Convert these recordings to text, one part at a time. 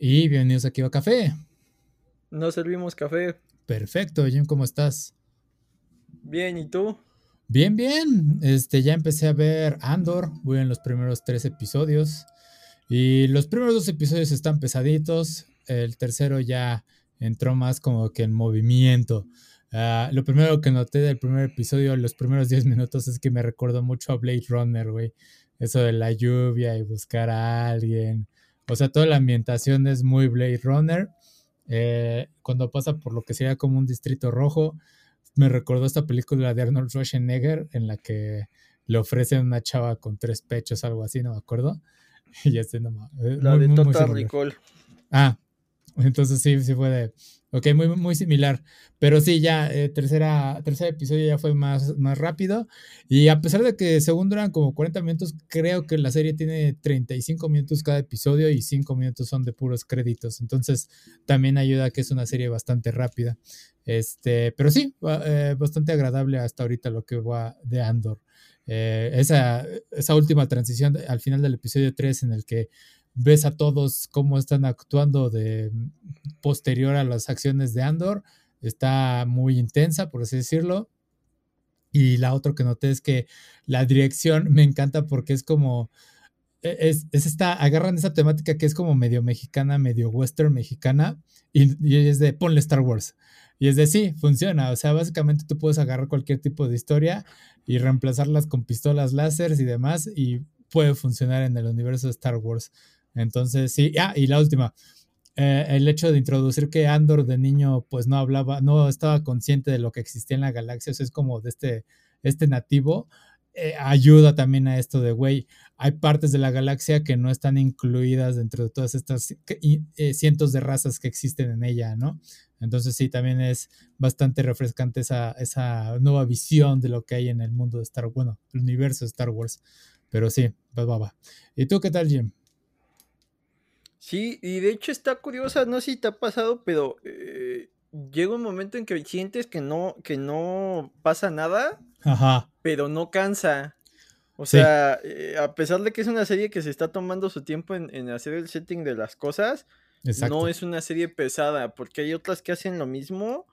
Y bienvenidos aquí a Café. Nos servimos café. Perfecto, Jim, ¿cómo estás? Bien, ¿y tú? Bien, bien. Este, ya empecé a ver Andor. Voy en los primeros tres episodios. Y los primeros dos episodios están pesaditos. El tercero ya entró más como que en movimiento. Ah, lo primero que noté del primer episodio, los primeros 10 minutos, es que me recordó mucho a Blade Runner, güey. Eso de la lluvia y buscar a alguien o sea, toda la ambientación es muy Blade Runner. Eh, cuando pasa por lo que sería como un distrito rojo, me recordó esta película de Arnold Schwarzenegger en la que le ofrecen una chava con tres pechos, algo así, no me acuerdo. Y este no eh, La de Total Recall. Ah, entonces sí, sí fue de. Ok, muy, muy similar. Pero sí, ya, eh, tercera, tercer episodio ya fue más, más rápido. Y a pesar de que según duran como 40 minutos, creo que la serie tiene 35 minutos cada episodio y 5 minutos son de puros créditos. Entonces, también ayuda a que es una serie bastante rápida. Este, pero sí, eh, bastante agradable hasta ahorita lo que va de Andor. Eh, esa, esa última transición al final del episodio 3 en el que ves a todos cómo están actuando de posterior a las acciones de Andor. Está muy intensa, por así decirlo. Y la otra que noté es que la dirección me encanta porque es como, e, es, esta, agarran esa temática que es como medio mexicana, medio western mexicana, y, y, es de ponle Star Wars. Y es de sí, funciona. O sea, básicamente tú puedes agarrar cualquier tipo de historia y reemplazarlas con pistolas láser y demás, y puede funcionar en el universo de Star Wars. Entonces, sí, ah, y la última, eh, el hecho de introducir que Andor de niño pues no hablaba, no estaba consciente de lo que existía en la galaxia, o sea, es como de este, este nativo, eh, ayuda también a esto de, güey, hay partes de la galaxia que no están incluidas dentro de todas estas eh, cientos de razas que existen en ella, ¿no? Entonces sí, también es bastante refrescante esa, esa nueva visión de lo que hay en el mundo de Star Wars, bueno, el universo de Star Wars. Pero sí, pues va, va. ¿Y tú qué tal, Jim? Sí, y de hecho está curiosa, no sé si te ha pasado, pero eh, llega un momento en que sientes que no, que no pasa nada, Ajá. pero no cansa. O sea, eh, a pesar de que es una serie que se está tomando su tiempo en, hacer el setting de las cosas, no es una serie pesada, porque hay otras que hacen lo mismo,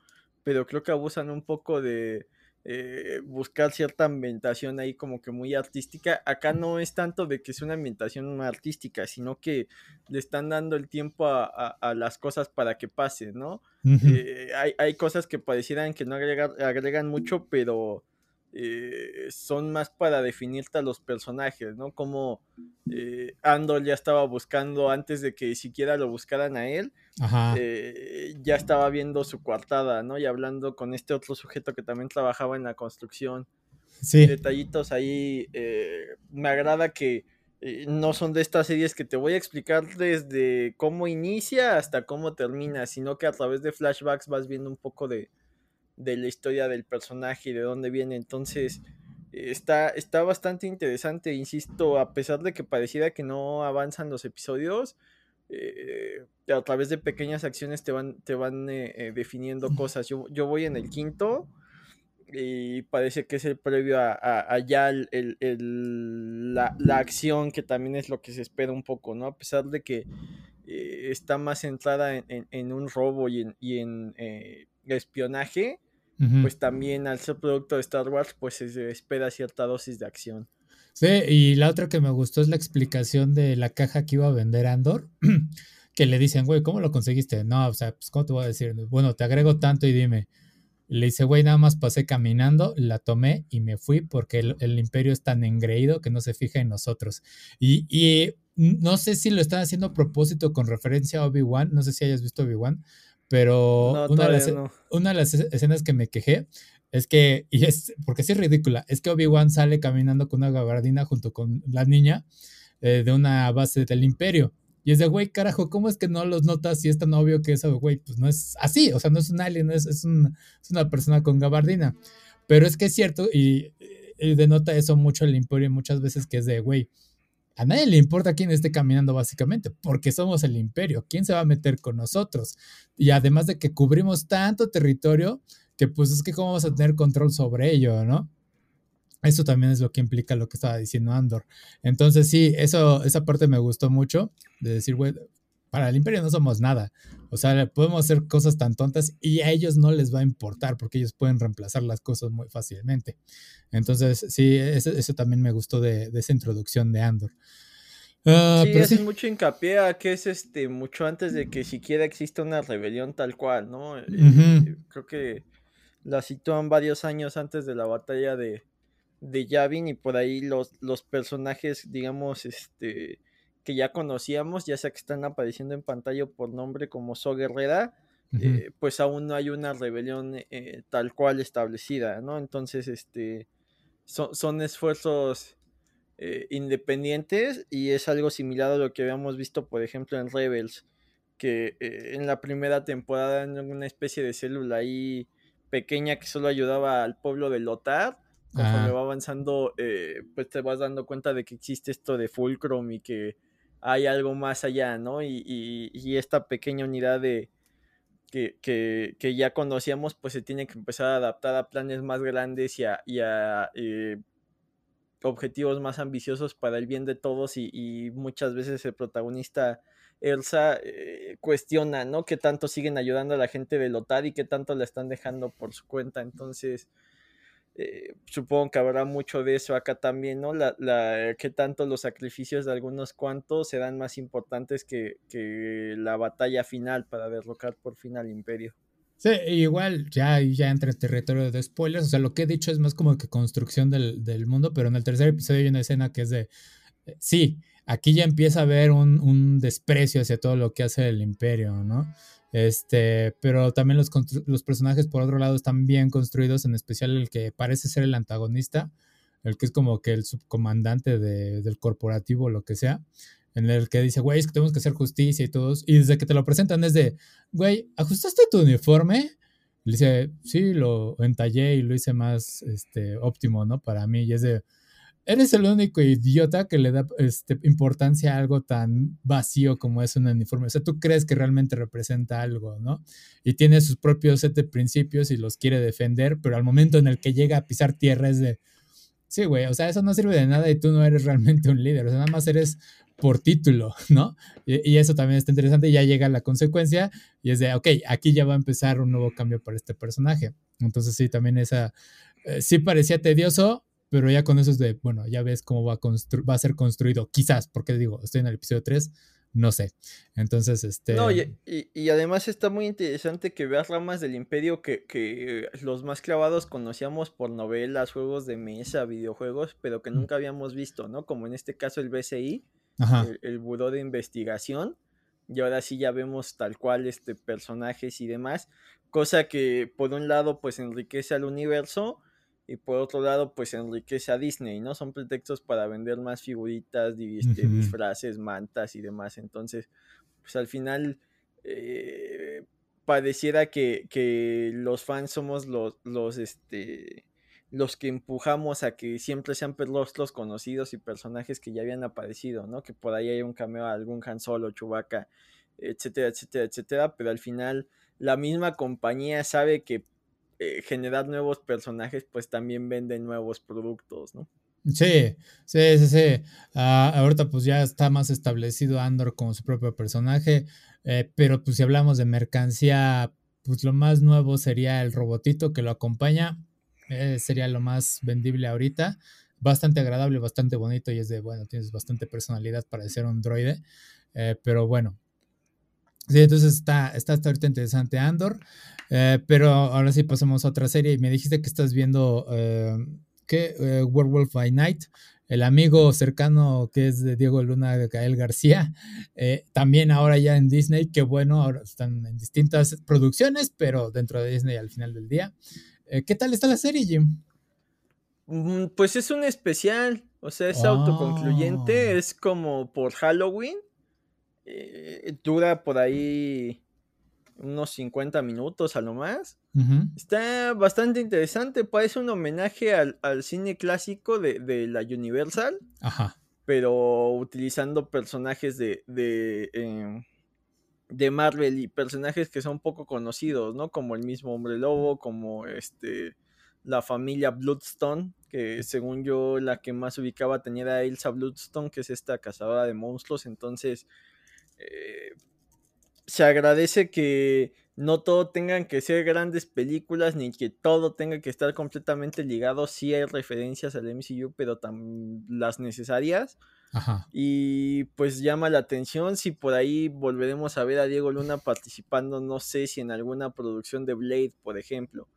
pero creo que abusan un poco de, eh, buscar cierta ambientación ahí como que muy artística. Acá no es tanto de que sea una ambientación artística, sino que le están dando el tiempo a, las cosas para que pasen, ¿no? Eh, hay, hay, cosas que parecieran que no agregan mucho, pero eh, son más para definirte a los personajes, ¿no? Como eh, Andor ya estaba buscando antes de que siquiera lo buscaran a él, eh, ya estaba viendo su coartada, ¿no? Y hablando con este otro sujeto que también trabajaba en la construcción. Sí. Detallitos ahí. me agrada que no son de estas series que te voy a explicar desde cómo inicia hasta cómo termina, sino que a través de flashbacks vas viendo un poco de, de la historia del personaje y de dónde viene. Entonces, está, está bastante interesante, insisto, a pesar de que pareciera que no avanzan los episodios, eh, a través de pequeñas acciones te van, te van eh, eh, definiendo cosas. Yo, yo, voy en el quinto y parece que es el previo a, a, ya el, la, la, acción, que también es lo que se espera un poco, ¿no? A pesar de que está más centrada en, en, un robo y en, y en espionaje, pues también al ser producto de Star Wars, pues se espera cierta dosis de acción. Sí, y la otra que me gustó es la explicación de la caja que iba a vender Andor, que le dicen, güey, ¿cómo lo conseguiste? No, o sea, pues, ¿cómo te voy a decir? Bueno, te agrego tanto y dime. Le dice, güey, nada más pasé caminando, la tomé y me fui porque el, imperio es tan engreído que no se fija en nosotros. Y, y no sé si lo están haciendo a propósito con referencia a Obi-Wan, no sé si hayas visto Obi-Wan, pero una, de las, escenas que me quejé es que, y es porque sí es ridícula, es que Obi-Wan sale caminando con una gabardina junto con la niña eh, de una base del imperio. Y es de, güey, carajo, ¿cómo es que no los notas si es tan obvio que eso, güey, pues no es así? O sea, no es un alien, es, es, es una persona con gabardina. Pero es que es cierto y, y denota eso mucho el imperio muchas veces que es de, güey, a nadie le importa quién esté caminando básicamente, porque somos el imperio. ¿Quién se va a meter con nosotros? Y además de que cubrimos tanto territorio, que pues es que cómo vamos a tener control sobre ello, ¿no? Eso también es lo que implica lo que estaba diciendo Andor. Entonces sí, eso, esa parte me gustó mucho, de decir, güey, para el imperio no somos nada. O sea, podemos hacer cosas tan tontas y a ellos no les va a importar porque ellos pueden reemplazar las cosas muy fácilmente. Entonces, sí, eso, también me gustó de, esa introducción de Andor. Uh, sí, hacen mucho hincapié a que es este mucho antes de que siquiera exista una rebelión tal cual, ¿no? Eh, creo que la sitúan varios años antes de la batalla de, de Yavin y por ahí los, los personajes, digamos, este que ya conocíamos, ya sea que están apareciendo en pantalla por nombre como So Guerrera, eh, pues aún no hay una rebelión eh, tal cual establecida, ¿no? Entonces, este, son, son esfuerzos eh, independientes y es algo similar a lo que habíamos visto, por ejemplo, en Rebels, que en la primera temporada en una especie de célula ahí pequeña que solo ayudaba al pueblo de Lotar, conforme va avanzando, pues te vas dando cuenta de que existe esto de Fulcrum y que hay algo más allá, ¿no? Y, esta pequeña unidad de que, ya conocíamos, pues se tiene que empezar a adaptar a planes más grandes y a, eh, objetivos más ambiciosos para el bien de todos y, muchas veces el protagonista Elsa eh, cuestiona, ¿no? ¿Qué tanto siguen ayudando a la gente de Lotar y qué tanto la están dejando por su cuenta? Entonces, eh, supongo que habrá mucho de eso acá también, ¿no? La, la, que tanto los sacrificios de algunos cuantos serán más importantes que, la batalla final para derrocar por fin al imperio. Sí, igual ya, ya entra en territorio de spoilers, o sea, lo que he dicho es más como que construcción del, del mundo, pero en el tercer episodio hay una escena que es de, eh, sí, aquí ya empieza a haber un, un desprecio hacia todo lo que hace el imperio, ¿no? Este, pero también los, los, personajes, por otro lado, están bien construidos, en especial el que parece ser el antagonista, el que es como que el subcomandante del corporativo, lo que sea, en el que dice, güey, es que tenemos que hacer justicia y todos. Y desde que te lo presentan es de, güey, ¿ajustaste tu uniforme? Le dice, sí, lo entallé y lo hice más este, óptimo, ¿no? Para mí. Y es de, eres el único idiota que le da este, importancia a algo tan vacío como es un uniforme. O sea, tú crees que realmente representa algo, ¿no? Y tiene sus propios set principios y los quiere defender, pero al momento en el que llega a pisar tierra es de, sí, güey, o sea, eso no sirve de nada y tú no eres realmente un líder, o sea, nada más eres por título, ¿no? Y, eso también está interesante, ya llega la consecuencia y es de, ok, aquí ya va a empezar un nuevo cambio para este personaje. Entonces sí, también esa, eh, sí parecía tedioso, pero ya con eso es de, bueno, ya ves cómo va a, va a ser construido, quizás, porque digo, estoy en el episodio 3, no sé. Entonces, este... No, y, y, además está muy interesante que veas ramas del imperio que, que, los más clavados conocíamos por novelas, juegos de mesa, videojuegos, pero que nunca habíamos visto, ¿no? Como en este caso el BCI, el, el Buró de Investigación, y ahora sí ya vemos tal cual este personajes y demás, cosa que por un lado pues enriquece al universo, y por otro lado pues enriquece a Disney, ¿no? Son pretextos para vender más figuritas, este, disfraces, mantas y demás. Entonces, pues al final eh, pareciera que, que, los fans somos los, los, este, los que empujamos a que siempre sean rostros conocidos y personajes que ya habían aparecido, ¿no? Que por ahí hay un cameo a algún Han Solo, Chewbacca, etcétera, etcétera, etcétera, pero al final la misma compañía sabe que eh, generar nuevos personajes, pues también venden nuevos productos, ¿no? Sí, sí, sí, sí. Ah, ahorita pues ya está más establecido Andor como su propio personaje, eh, pero pues si hablamos de mercancía, pues lo más nuevo sería el robotito que lo acompaña, eh, sería lo más vendible ahorita, bastante agradable, bastante bonito y es de, bueno, tienes bastante personalidad para ser un droide, pero bueno, Sí, entonces está, está hasta ahorita interesante Andor. Eh, pero ahora sí pasamos a otra serie y me dijiste que estás viendo eh, ¿qué? Eh, Werewolf by Night, el amigo cercano que es de Diego Luna de Gael García, también ahora ya en Disney, qué bueno, ahora están en distintas producciones, pero dentro de Disney al final del día. ¿Qué tal está la serie, Jim? Mm, pues es un especial, o sea, es autoconcluyente, ah. es como por Halloween eh, dura por ahí unos 50 minutos a lo más. Está bastante interesante, parece un homenaje al, cine clásico de, la Universal, pero utilizando personajes de, de, em, de, Marvel y personajes que son poco conocidos, ¿no? Como el mismo Hombre Lobo, como este la familia Bloodstone, que según yo la que más ubicaba tenía a Elsa Bloodstone, que es esta cazadora de monstruos, entonces eh, se agradece que no todo tengan que ser grandes películas ni que todo tenga que estar completamente ligado. Sí hay referencias al MCU, pero tan las necesarias. Ajá. Y pues llama la atención si por ahí volveremos a ver a Diego Luna participando, no sé si en alguna producción de Blade, por ejemplo.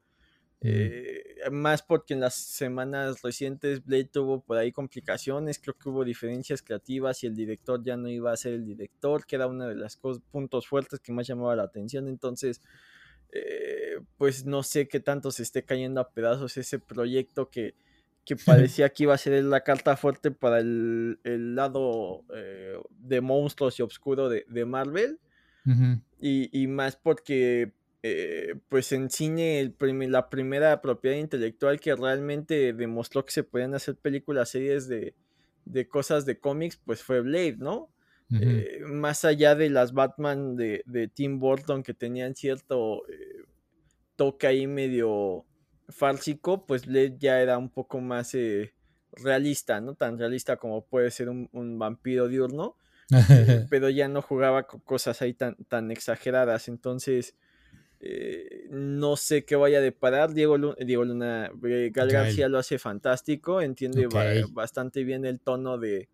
Eh, más porque en las semanas recientes Blade tuvo por ahí complicaciones, creo que hubo diferencias creativas y el director ya no iba a ser el director, que era uno de los puntos fuertes que más llamaba la atención. Entonces, eh, pues no sé qué tanto se esté cayendo a pedazos ese proyecto que, que parecía que iba a ser la carta fuerte para el, lado eh, de monstruos y oscuro de, Marvel. y, y, más porque eh, pues en cine el la primera propiedad intelectual que realmente demostró que se podían hacer películas, series de, cosas de cómics, pues fue Blade, ¿no? Eh, más allá de las Batman de, Tim Burton que tenían cierto eh, toque ahí medio fársico, pues Blade ya era un poco más realista, ¿no? Tan realista como puede ser un, un vampiro diurno, pero ya no jugaba con cosas ahí tan, tan exageradas, entonces eh, no sé qué vaya a deparar. Diego Luna, Diego Luna eh, Gal García lo hace fantástico, entiende bastante bien el tono de,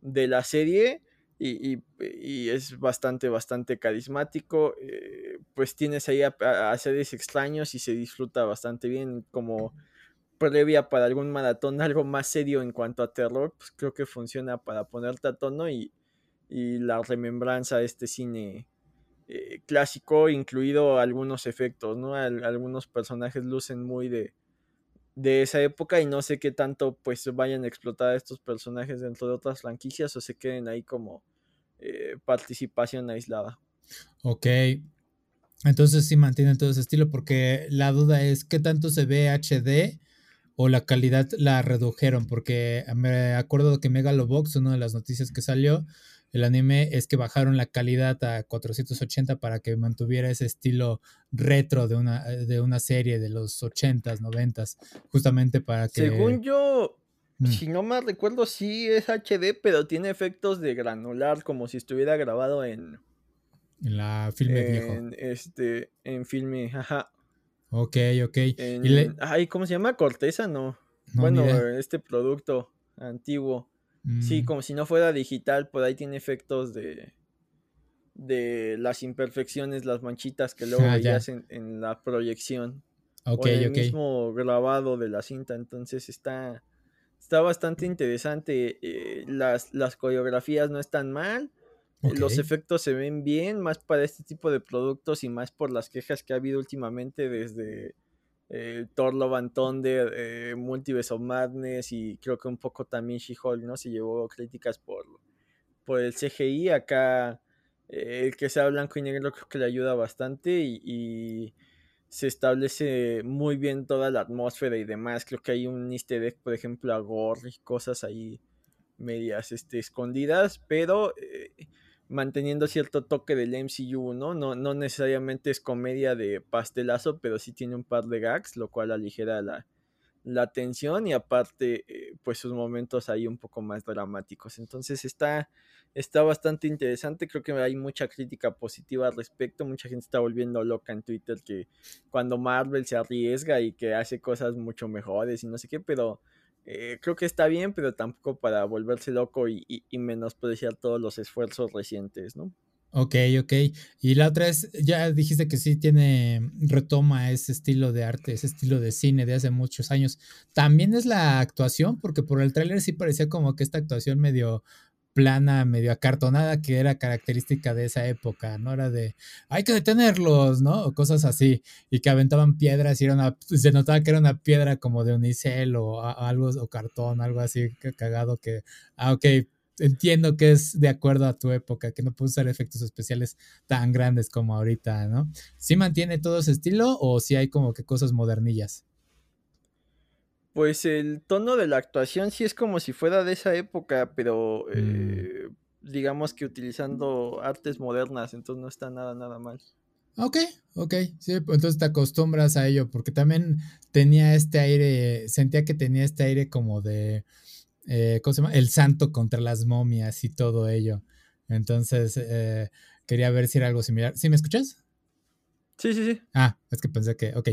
de la serie y, es bastante, bastante carismático. Eh, pues tienes ahí a, series extraños y se disfruta bastante bien como previa para algún maratón, algo más serio en cuanto a terror, pues creo que funciona para ponerte a tono y, y la remembranza de este cine eh, clásico, incluido algunos efectos, ¿no? algunos personajes lucen muy de, de esa época y no sé qué tanto pues vayan a explotar estos personajes dentro de otras franquicias o se queden ahí como eh, participación aislada. Ok. Entonces sí mantienen todo ese estilo porque la duda es qué tanto se ve HD o la calidad la redujeron porque me acuerdo que Megalobox, una de las noticias que salió, el anime es que bajaron la calidad a 480 para que mantuviera ese estilo retro de una, de una serie de los 80s, 90s, justamente para que... Según yo, mm. si no me recuerdo, sí es HD, pero tiene efectos de granular, como si estuviera grabado en... En la filme en, Este, en filme, ajá. Ok, ok. Ay, ¿cómo se llama? Corteza, no. bueno, este producto antiguo. Sí, mm. como si no fuera digital, por ahí tiene efectos de, de las imperfecciones, las manchitas que luego ah, veías en, la proyección. o en el mismo grabado de la cinta. Entonces está, está bastante interesante. Eh, las, las coreografías no están mal. Los efectos se ven bien, más para este tipo de productos y más por las quejas que ha habido últimamente desde eh, Thor Love and Thunder, eh, Multiverse of Madness y creo que un poco también She-Hulk, ¿no? Se llevó críticas por, por el CGI. Acá eh, el que sea blanco y negro creo que le ayuda bastante y, se establece muy bien toda la atmósfera y demás. Creo que hay un easter egg, por ejemplo, a Gore y cosas ahí medias este, escondidas, pero eh, manteniendo cierto toque del MCU, ¿no? ¿no? No necesariamente es comedia de pastelazo, pero sí tiene un par de gags, lo cual aligera la, la tensión y aparte, eh, pues sus momentos ahí un poco más dramáticos. Entonces está, está bastante interesante, creo que hay mucha crítica positiva al respecto, mucha gente está volviendo loca en Twitter que cuando Marvel se arriesga y que hace cosas mucho mejores y no sé qué, pero eh, creo que está bien, pero tampoco para volverse loco y, menospreciar todos los esfuerzos recientes, ¿no? Ok, ok. Y la otra es, ya dijiste que sí tiene, retoma ese estilo de arte, ese estilo de cine de hace muchos años. También es la actuación, porque por el tráiler sí parecía como que esta actuación medio plana, medio acartonada, que era característica de esa época, ¿no? Era de, hay que detenerlos, ¿no? O cosas así, y que aventaban piedras y era una, se notaba que era una piedra como de unicel o algo, o cartón, algo así cagado que, ah, ok, entiendo que es de acuerdo a tu época, que no puedes usar efectos especiales tan grandes como ahorita, ¿no? ¿Sí mantiene todo ese estilo o si sí hay como que cosas modernillas? Pues el tono de la actuación sí es como si fuera de esa época, pero mm. eh, digamos que utilizando artes modernas, entonces no está nada, nada mal. Ok, ok, sí, entonces te acostumbras a ello, porque también tenía este aire, sentía que tenía este aire como de, eh, ¿cómo se llama? El santo contra las momias y todo ello. Entonces, eh, quería ver si era algo similar. ¿Sí me escuchas? Sí, sí, sí. Ah, es que pensé que, ok.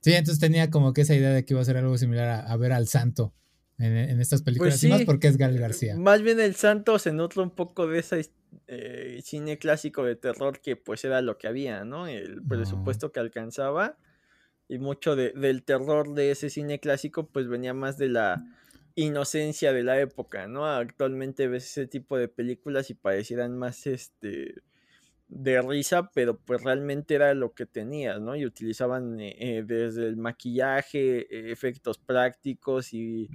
Sí, entonces tenía como que esa idea de que iba a ser algo similar a, ver al santo en, estas películas. Pues más porque es Gal García. Más bien el santo se nota un poco de ese eh, cine clásico de terror que pues era lo que había, ¿no? El presupuesto que alcanzaba. Y mucho del terror de ese cine clásico pues venía más de la inocencia de la época, ¿no? Actualmente ves ese tipo de películas y parecieran más este de risa, pero pues realmente era lo que tenías, ¿no? Y utilizaban eh, eh, desde el maquillaje, eh, efectos prácticos y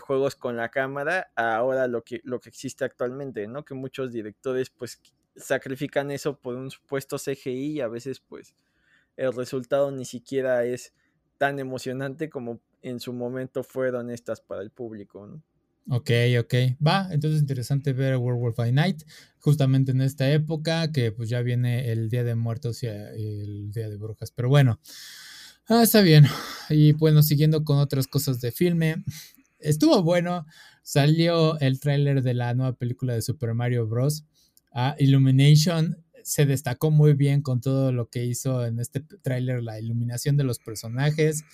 juegos con la cámara, ahora lo que, lo que existe actualmente, ¿no? Que muchos directores pues sacrifican eso por un supuesto CGI y a veces pues el resultado ni siquiera es tan emocionante como en su momento fueron estas para el público, ¿no? Ok, ok. Va, entonces es interesante ver Werewolf by Night, justamente en esta época, que pues ya viene el Día de Muertos y el Día de Brujas. Pero bueno, ah, está bien. Y bueno, siguiendo con otras cosas de filme, estuvo bueno. Salió el tráiler de la nueva película de Super Mario Bros. Ah, Illumination se destacó muy bien con todo lo que hizo en este tráiler, la iluminación de los personajes,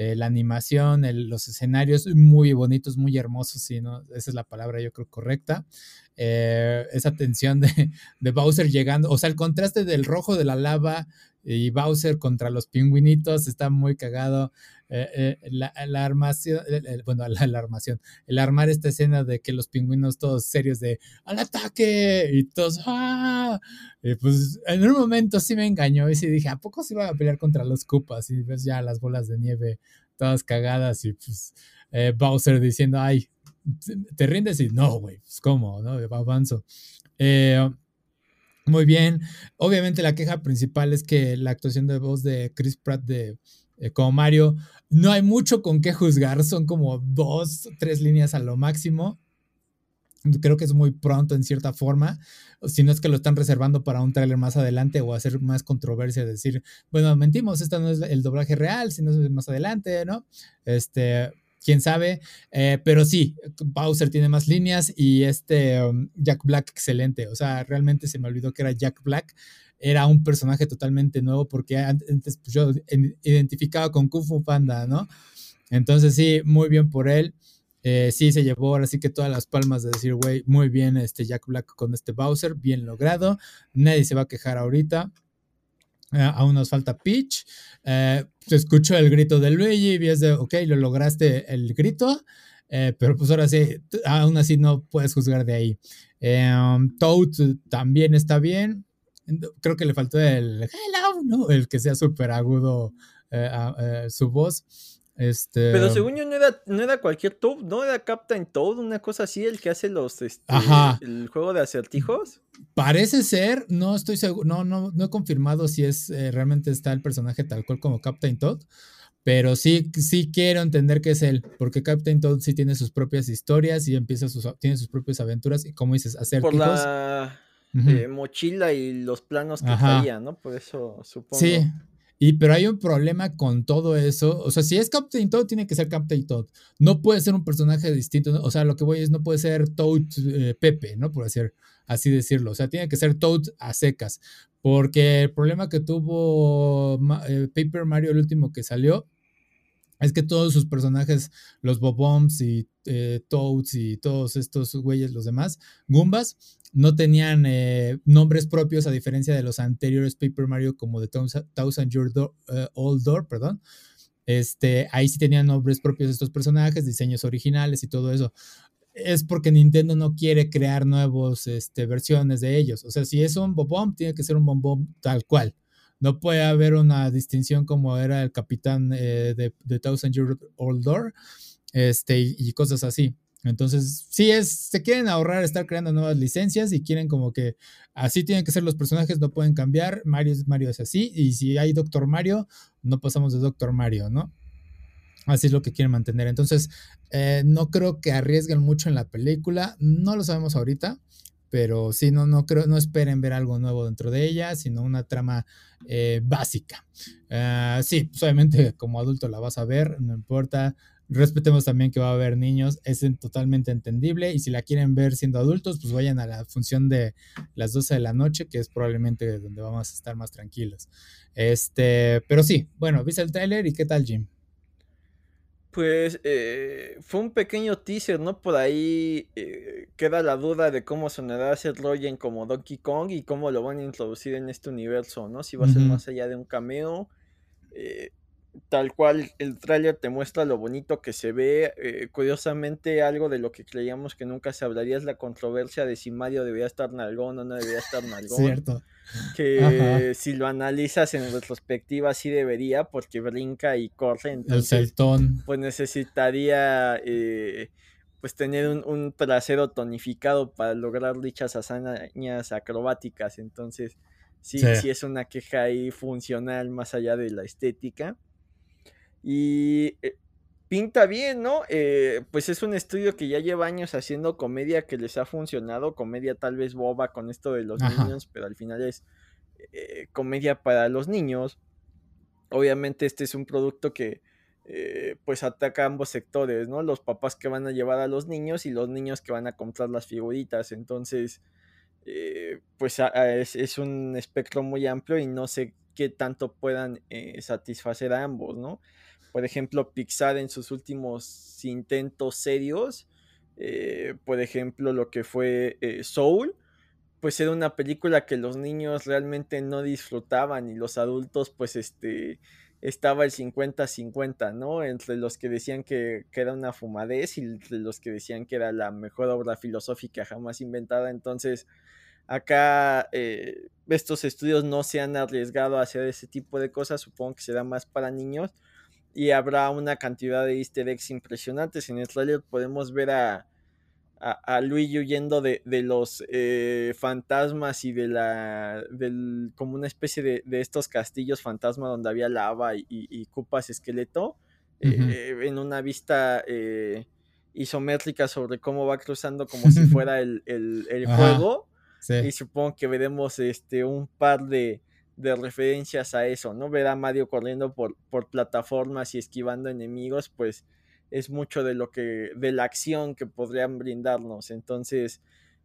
eh, la animación, los escenarios muy bonitos, muy hermosos, sí, ¿no? esa es la palabra yo creo correcta. Eh, esa tensión de, de, Bowser llegando, o sea, el contraste del rojo de la lava y Bowser contra los pingüinitos está muy cagado. Eh, la, armación, bueno, la, armación, el armar esta escena de que los pingüinos todos serios de al ataque y todos, ¡ah! Y pues en un momento sí me engañó y sí dije, ¿a poco se iba a pelear contra los Cupas? Y ves ya las bolas de nieve todas cagadas y pues eh, Bowser diciendo, ay, ¿te rindes? Y no, güey, pues cómo, ¿no? Avanzo. Eh, muy bien. Obviamente la queja principal es que la actuación de voz de Chris Pratt de eh, como Mario, no hay mucho con qué juzgar, son como dos, tres líneas a lo máximo. Creo que es muy pronto en cierta forma, si no es que lo están reservando para un tráiler más adelante o hacer más controversia, decir, bueno, mentimos, este no es el doblaje real, sino es más adelante, ¿no? Este, quién sabe, eh, pero sí, Bowser tiene más líneas y este um, Jack Black excelente, o sea, realmente se me olvidó que era Jack Black, era un personaje totalmente nuevo porque antes pues, yo identificaba con Kung Fu Panda, ¿no? Entonces sí, muy bien por él. Eh, sí, se llevó ahora sí que todas las palmas de decir, güey, muy bien este Jack Black con este Bowser, bien logrado. Nadie se va a quejar ahorita. Eh, aún nos falta Peach. Eh, se escuchó el grito de Luigi y es ok, lo lograste el grito, pero pues ahora sí, aún así no puedes juzgar de ahí. Toad también está bien. Creo que le faltó el hello, ¿no? El que sea súper agudo su voz. Este, Pero según yo no era, no era cualquier Toad, ¿no? Era Captain Toad, una cosa así, el que hace los este, el juego de acertijos. Parece ser, no estoy seguro, no, no, no he confirmado si es eh, realmente está el personaje tal cual como Captain Toad. Pero sí, sí quiero entender que es él, porque Captain Toad sí tiene sus propias historias y empieza sus, tiene sus propias aventuras y como dices, acertijos. Por la eh, mochila y los planos que traía, ¿no? Por eso supongo. Sí, y pero hay un problema con todo eso. O sea, si es Captain Toad, tiene que ser Captain Toad. No puede ser un personaje distinto. O sea, lo que voy es, no puede ser Toad eh, Pepe, ¿no? Por decir, así decirlo. O sea, tiene que ser Toad a secas. Porque el problema que tuvo eh, Paper Mario, el último que salió, es que todos sus personajes, los Bobombs y eh, Toads y todos estos güeyes, los demás, Goombas, no tenían eh, nombres propios a diferencia de los anteriores Paper Mario como de Thousand Year eh, Old Door, perdón. Este, ahí sí tenían nombres propios estos personajes, diseños originales y todo eso. Es porque Nintendo no quiere crear nuevas este, versiones de ellos. O sea, si es un Bobomb, tiene que ser un Bobomb tal cual. No puede haber una distinción como era el capitán eh, de, de, Thousand Year Old Door este, y cosas así. Entonces, sí es, se quieren ahorrar estar creando nuevas licencias y quieren como que así tienen que ser los personajes, no pueden cambiar. Mario es Mario es así, y si hay Doctor Mario, no pasamos de Doctor Mario, ¿no? Así es lo que quieren mantener. Entonces, eh, no creo que arriesguen mucho en la película. No lo sabemos ahorita, pero sí, no, no creo, no esperen ver algo nuevo dentro de ella, sino una trama eh, básica. Ah, sí, pues obviamente como adulto la vas a ver, no importa Respetemos también que va a haber niños, es totalmente entendible y si la quieren ver siendo adultos, pues vayan a la función de las 12 de la noche, que es probablemente donde vamos a estar más tranquilos. Este, pero sí, bueno, ¿viste el trailer y qué tal, Jim? Pues eh, fue un pequeño teaser, ¿no? Por ahí eh, queda la duda de cómo sonará Seth Rogen como Donkey Kong y cómo lo van a introducir en este universo, ¿no? Si va a ser más allá de un cameo. Eh, tal cual el tráiler te muestra lo bonito que se ve. Eh, curiosamente, algo de lo que creíamos que nunca se hablaría es la controversia de si Mario debía estar nalgón o no debía estar nalgón. Cierto. Que si lo analizas en retrospectiva sí debería, porque brinca y corre. Entonces, el celtón. Pues necesitaría eh, pues tener un, un, trasero tonificado para lograr dichas hazañas acrobáticas. Entonces, sí, sí es una queja ahí funcional más allá de la estética. Y eh, pinta bien, ¿no? Eh, pues es un estudio que ya lleva años haciendo comedia que les ha funcionado, comedia tal vez boba con esto de los niños, pero al final es eh, comedia para los niños. Obviamente este es un producto que pues ataca ambos sectores, ¿no? Los papás que van a llevar a los niños y los niños que van a comprar las figuritas. Entonces, pues es, es, un espectro muy amplio y no sé qué tanto puedan satisfacer a ambos, ¿no? Por ejemplo, Pixar en sus últimos intentos serios, eh, por ejemplo, lo que fue eh, Soul, pues era una película que los niños realmente no disfrutaban y los adultos, pues este, estaba el 50-50, ¿no? Entre los que decían que, era una fumadez y entre los que decían que era la mejor obra filosófica jamás inventada. Entonces, acá eh, estos estudios no se han arriesgado a hacer ese tipo de cosas, supongo que será más para niños y habrá una cantidad de easter eggs impresionantes. En el trailer podemos ver a, a, Luigi huyendo de, los eh, fantasmas y de la. Del, como una especie de, estos castillos fantasma donde había lava y, y, cupas esqueleto. Eh, en una vista eh, isométrica sobre cómo va cruzando como si fuera el, juego. Y supongo que veremos este un par de de referencias a eso, ¿no? Ver a Mario corriendo por, por plataformas y esquivando enemigos, pues es mucho de lo que, de la acción que podrían brindarnos. Entonces,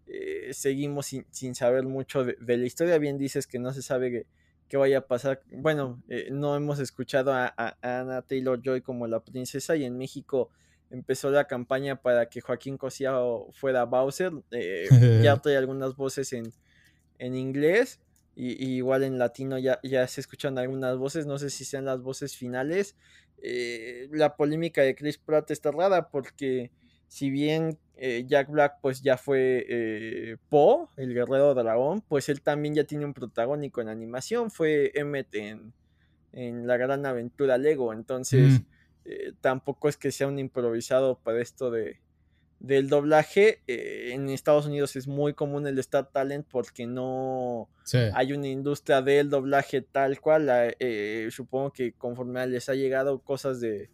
eh, seguimos sin, saber mucho de, la historia. Bien dices que no se sabe qué, vaya a pasar. Bueno, eh, no hemos escuchado a, a, Anna Taylor Joy como la princesa y en México empezó la campaña para que Joaquín Cosío fuera Bowser. Eh, ya trae algunas voces en, en inglés. Y, igual en latino ya, ya se escuchan algunas voces, no sé si sean las voces finales. Eh, la polémica de Chris Pratt está rara porque si bien eh, Jack Black pues ya fue eh, Po, el guerrero dragón, pues él también ya tiene un protagónico en animación, fue Emmet en, en La Gran Aventura Lego, entonces mm. tampoco es que sea un improvisado para esto de, del doblaje. Eh, en Estados Unidos es muy común el Star Talent porque no hay una industria del doblaje tal cual. Eh, supongo que conforme les ha llegado cosas de,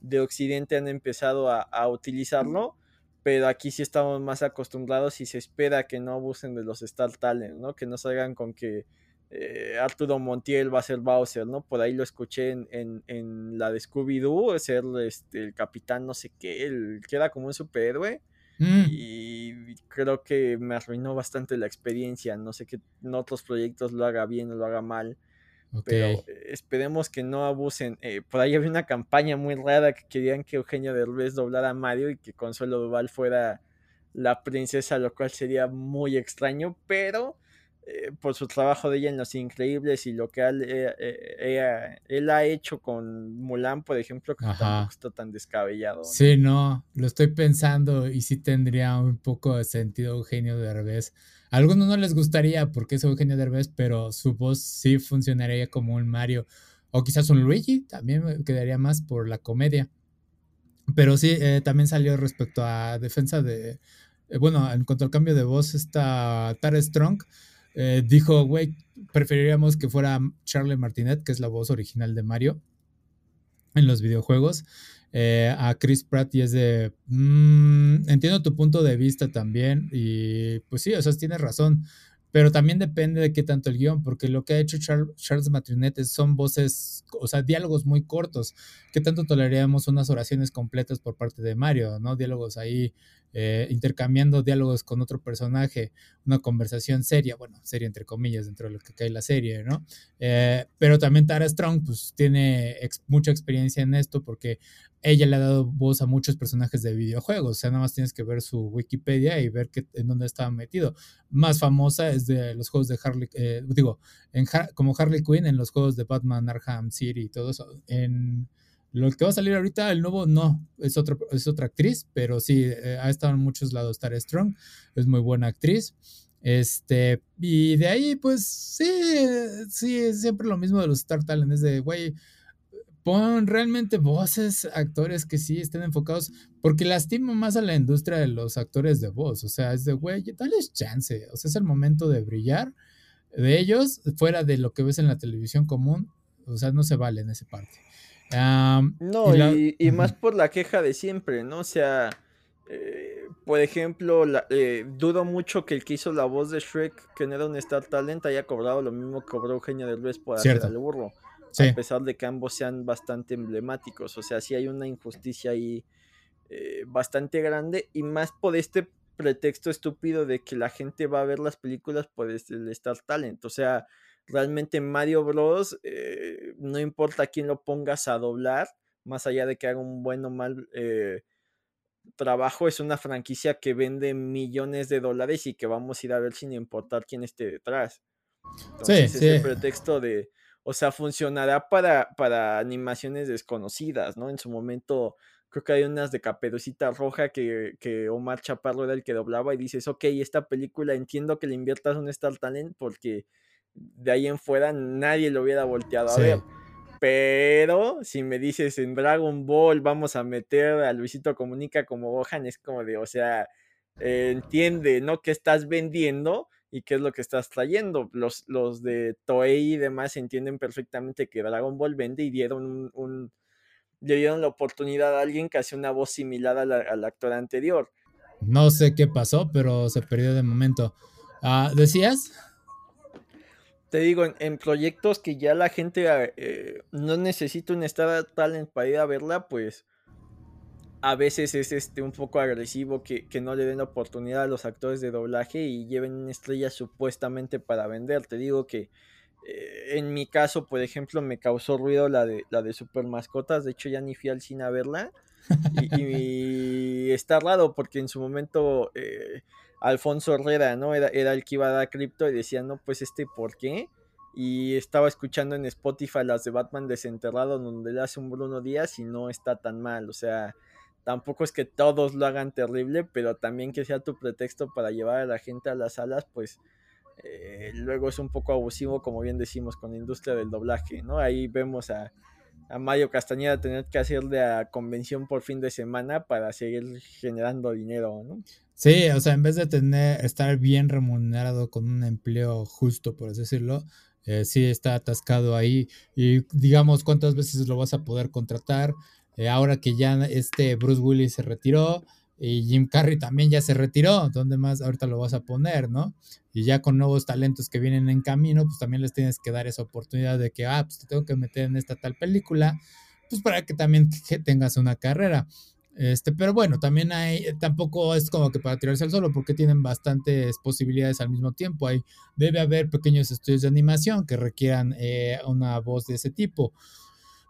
de Occidente han empezado a, a, utilizarlo. Pero aquí sí estamos más acostumbrados y se espera que no abusen de los Star Talent, ¿no? Que no salgan con que eh, Arturo Montiel va a ser Bowser, ¿no? Por ahí lo escuché en, la de Scooby-Doo, ser este, el capitán no sé qué, el, queda como un superhéroe. Mm. Y creo que me arruinó bastante la experiencia. No sé que en otros proyectos lo haga bien o lo haga mal. Pero esperemos que no abusen. Eh, por ahí había una campaña muy rara que querían que Eugenio Derbez doblara a Mario y que Consuelo Duval fuera la princesa, lo cual sería muy extraño, pero eh, por su trabajo de ella en Los Increíbles y lo que él, eh, eh, él ha hecho con Mulan, por ejemplo, que tampoco está tan descabellado. Sí, no, lo estoy pensando y sí tendría un poco de sentido Eugenio Derbez. A algunos no les gustaría porque es Eugenio Derbez, pero su voz sí funcionaría como un Mario o quizás un Luigi, también quedaría más por la comedia. Pero sí, también salió respecto a defensa de, bueno, en cuanto al cambio de voz, está Tara Strong eh, dijo, güey, preferiríamos que fuera Charlie Martinet, que es la voz original de Mario en los videojuegos, eh, a Chris Pratt y es de, mm, entiendo tu punto de vista también y pues sí, o sea, tienes razón. pero también depende de qué tanto el guion, porque lo que ha hecho Charles Matrinet son voces, o sea, diálogos muy cortos. ¿Qué tanto toleraríamos unas oraciones completas por parte de Mario, no? Diálogos ahí, eh, intercambiando diálogos con otro personaje, una conversación seria, bueno, seria entre comillas, dentro de lo que cae la serie, ¿no? Eh, pero también Tara Strong, pues tiene mucha experiencia en esto porque ella le ha dado voz a muchos personajes de videojuegos. O sea, nada más tienes que ver su Wikipedia y ver que, en dónde estaba metido. Más famosa es de los juegos de Harley, eh, digo, en, como Harley Quinn en los juegos de Batman, Arkham City y todo eso. En lo que va a salir ahorita, el nuevo, no, es, otro, es otra actriz, pero sí, eh, ha estado en muchos lados Tara Strong, es muy buena actriz. Este, y de ahí, pues sí, sí, es siempre lo mismo de los Star Talent, es de, güey, pon realmente voces, actores que sí estén enfocados, porque lastima más a la industria de los actores de voz, o sea, es de, güey, dales chance, o sea, es el momento de brillar de ellos, fuera de lo que ves en la televisión común, o sea, no se vale en esa parte. No, y, más por la queja de siempre, ¿no? O sea, eh, por ejemplo, eh, dudo mucho que el que hizo la voz de Shrek, que no era un Star Talent, haya cobrado lo mismo que cobró Eugenio Derbez por hacer al burro a pesar de que ambos sean bastante emblemáticos. O sea, sí hay una injusticia ahí eh, bastante grande y más por este pretexto estúpido de que la gente va a ver las películas por el Star Talent. O sea, realmente Mario Bros. Eh, no importa quién lo pongas a doblar, más allá de que haga un buen o mal eh, trabajo, es una franquicia que vende millones de dólares y que vamos a ir a ver sin importar quién esté detrás. Entonces, sí, ese pretexto de o sea, funcionará para, para animaciones desconocidas, ¿no? En su momento, creo que hay unas de Caperucita Roja que, que, Omar Chaparro era el que doblaba y dices, ok, esta película entiendo que le inviertas un Star Talent porque de ahí en fuera nadie lo hubiera volteado a ver. Pero si me dices en Dragon Ball vamos a meter a Luisito Comunica como Gohan, es como de, o sea, entiende, ¿no? Que estás vendiendo y qué es lo que estás trayendo. Los, los de Toei y demás entienden perfectamente que Dragon Ball vende y dieron un, le dieron la oportunidad a alguien que hace una voz similar al actor anterior. No sé qué pasó, pero se perdió de momento. Ah, ¿Decías? Te digo, en, proyectos que ya la gente eh, no necesita un Star Talent para ir a verla, pues a veces es este un poco agresivo que, no le den oportunidad a los actores de doblaje y lleven una estrella supuestamente para vender. Te digo que eh, en mi caso, por ejemplo, me causó ruido la de la de Super Mascotas. De hecho, ya ni fui al cine a verla. Y, está raro porque en su momento eh, Alfonso Herrera, ¿no? Era, el que iba a dar cripto y decía, no, pues este, ¿por qué? Y estaba escuchando en Spotify las de Batman desenterrado donde le hace un Bruno Díaz y no está tan mal. O sea, tampoco es que todos lo hagan terrible, pero también que sea tu pretexto para llevar a la gente a las salas, pues eh, luego es un poco abusivo, como bien decimos, con la industria del doblaje, ¿no? Ahí vemos a, Mario Castañeda tener que hacerle a convención por fin de semana para seguir generando dinero, ¿no? Sí, o sea, en vez de tener, estar bien remunerado con un empleo justo, por así decirlo, eh, sí está atascado ahí y digamos cuántas veces lo vas a poder contratar, eh, ahora que ya este Bruce Willis se retiró y Jim Carrey también ya se retiró, ¿dónde más ahorita lo vas a poner, no? Y ya con nuevos talentos que vienen en camino, pues también les tienes que dar esa oportunidad de que, ah, pues te tengo que meter en esta tal película, pues para que también tengas una carrera. Este, pero bueno, también hay, tampoco es como que para tirarse al solo, porque tienen bastantes posibilidades al mismo tiempo. Hay, debe haber pequeños estudios de animación que requieran eh, una voz de ese tipo.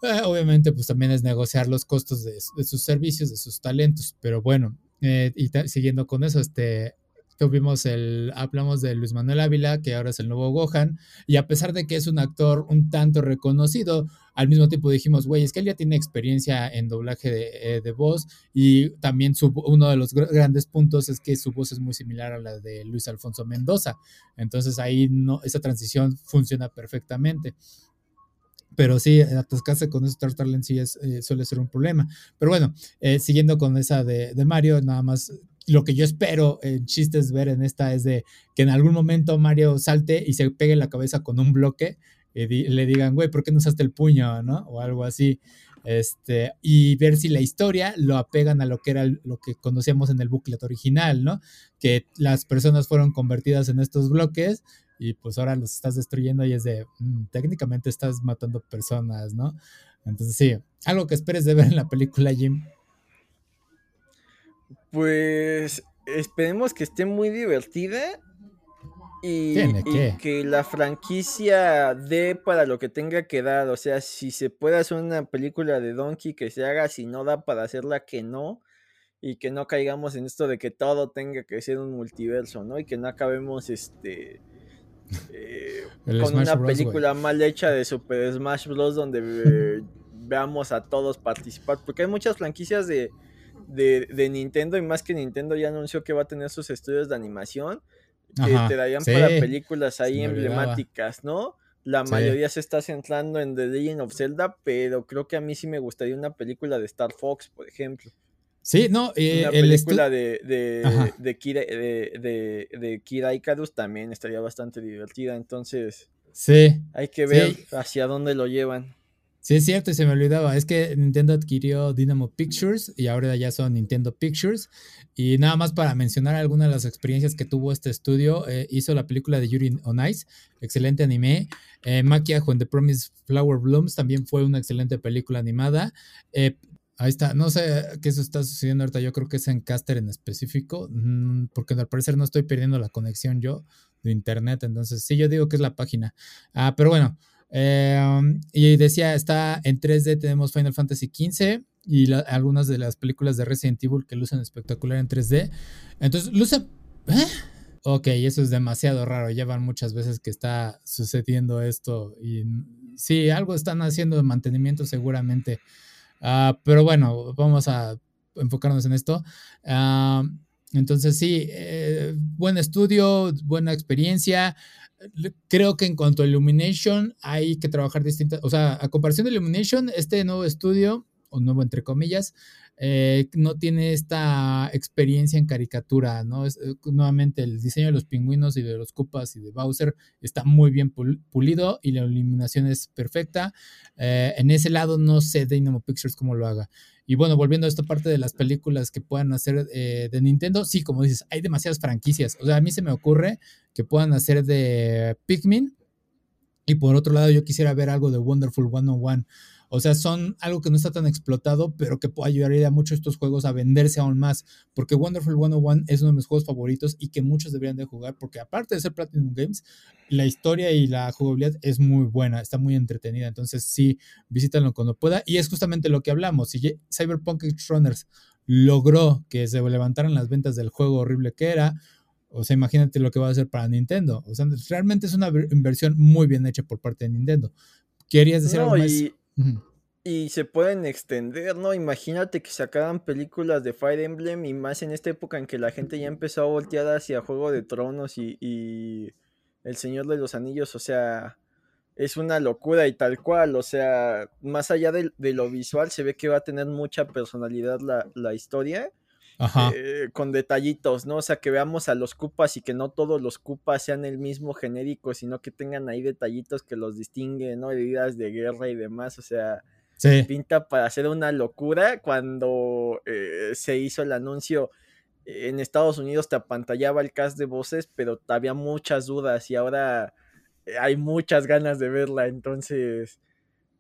Eh, obviamente, pues también es negociar los costos de, sus servicios, de sus talentos, pero bueno, eh, y siguiendo con eso, este, tuvimos el, hablamos de Luis Manuel Ávila, que ahora es el nuevo Gohan, y a pesar de que es un actor un tanto reconocido, al mismo tiempo dijimos, güey, es que él ya tiene experiencia en doblaje de, eh, de voz, y también su, uno de los grandes puntos es que su voz es muy similar a la de Luis Alfonso Mendoza, entonces ahí no, esa transición funciona perfectamente pero sí, atascarse con Star Talent sí es, eh, suele ser un problema. Pero bueno, eh, siguiendo con esa de, Mario, nada más lo que yo espero en chistes ver en esta es de que en algún momento Mario salte y se pegue la cabeza con un bloque y le digan, güey, ¿por qué no usaste el puño? ¿no? O algo así. Este, y ver si la historia lo apegan a lo que era lo que conocíamos en el booklet original, ¿no? Que las personas fueron convertidas en estos bloques y pues ahora los estás destruyendo y es de, mm, técnicamente estás matando personas, ¿no? Entonces sí, algo que esperes de ver en la película, Jim. Pues esperemos que esté muy divertida y, que la franquicia dé para lo que tenga que dar. O sea, si se puede hacer una película de Donkey que se haga, si no da para hacerla, que no. Y que no caigamos en esto de que todo tenga que ser un multiverso, ¿no? Y que no acabemos este. Eh, con una película mal hecha de Super Smash Bros. donde eh, veamos a todos participar. Porque hay muchas franquicias de, de, de Nintendo y más que Nintendo ya anunció que va a tener sus estudios de animación que te darían para películas ahí emblemáticas, ¿no? La mayoría se está centrando en The Legend of Zelda, pero creo que a mí sí me gustaría una película de Star Fox, por ejemplo. Sí, no, eh, una película de, de, de, Kira, de, de, Kira Icarus también estaría bastante divertida, entonces sí, hay que ver hacia dónde lo llevan. Sí, es cierto, y se me olvidaba. Es que Nintendo adquirió Dynamo Pictures y ahora ya son Nintendo Pictures. Y nada más para mencionar algunas de las experiencias que tuvo este estudio, eh, hizo la película de Yuri on Ice, excelente anime. Eh, Maquia When the Promise Flower Blooms también fue una excelente película animada. Eh, ahí está, no sé qué eso está sucediendo ahorita, yo creo que es en Caster en específico, mm, porque al parecer no estoy perdiendo la conexión yo de internet, entonces sí, yo digo que es la página. Ah, pero bueno. Em, y decía, está en 3D, tenemos Final Fantasy XV y algunas de las películas de Resident Evil que lucen espectacular en 3D. Entonces, luce... ¿eh? Ok, eso es demasiado raro. Llevan muchas veces que está sucediendo esto y sí, algo están haciendo de mantenimiento seguramente. Ah, pero bueno, vamos a enfocarnos en esto. Ah, entonces sí, eh, buen estudio, buena experiencia creo que en cuanto a Illumination hay que trabajar distintas, o sea, a comparación de Illumination, este nuevo estudio, o nuevo entre comillas, eh, no tiene esta experiencia en caricatura, ¿no? Es, eh, nuevamente, el diseño de los pingüinos y de los Koopas y de Bowser está muy bien pulido y la iluminación es perfecta. Eh, en ese lado no sé Dynamo Pictures cómo lo haga. Y bueno, volviendo a esta parte de las películas que puedan hacer de Nintendo, sí, como dices, hay demasiadas franquicias. O sea, a mí se me ocurre que puedan hacer de Pikmin. Y por otro lado, yo quisiera ver algo de Wonderful 101. O sea, son algo que no está tan explotado, pero que puede ayudar a mucho estos juegos a venderse aún más. Porque Wonderful 101 es uno de mis juegos favoritos y que muchos deberían de jugar. Porque aparte de ser Platinum Games, la historia y la jugabilidad es muy buena, está muy entretenida. Entonces, sí, visítanlo cuando pueda. Y es justamente lo que hablamos. Si Cyberpunk X Runners logró que se levantaran las ventas del juego horrible que era, o sea, imagínate lo que va a hacer para Nintendo. O sea, realmente es una inversión muy bien hecha por parte de Nintendo. ¿Querías decir algo más? Y, y, se pueden extender, ¿no? Imagínate que sacaran películas de Fire Emblem y más en esta época en que la gente ya empezó a voltear hacia Juego de Tronos y, El Señor de los Anillos. O sea, es una locura y tal cual. O sea, más allá de, lo visual, se ve que va a tener mucha personalidad la historia. Eh, con detallitos, ¿no? O sea, que veamos a los cupas y que no todos los cupas sean el mismo genérico, sino que tengan ahí detallitos que los distinguen, ¿no? Heridas de guerra y demás, o sea, pinta para hacer una locura cuando eh, se hizo el anuncio. En Estados Unidos te apantallaba el cast de voces, pero había muchas dudas y ahora eh, hay muchas ganas de verla, entonces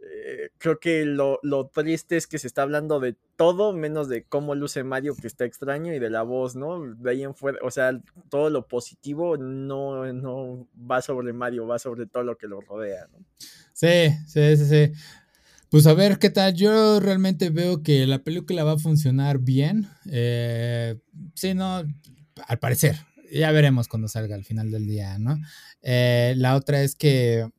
eh, creo que lo, triste es que se está hablando de todo menos de cómo luce Mario, que está extraño, y de la voz, ¿no? De ahí en fuera, o sea, todo lo positivo no, no va sobre Mario, va sobre todo lo que lo rodea, ¿no? Sí, sí, sí, sí. Pues a ver qué tal. Yo realmente veo que la película va a funcionar bien. Eh, sí, no, al parecer. Ya veremos cuando salga al final del día, ¿no? Eh, la otra es que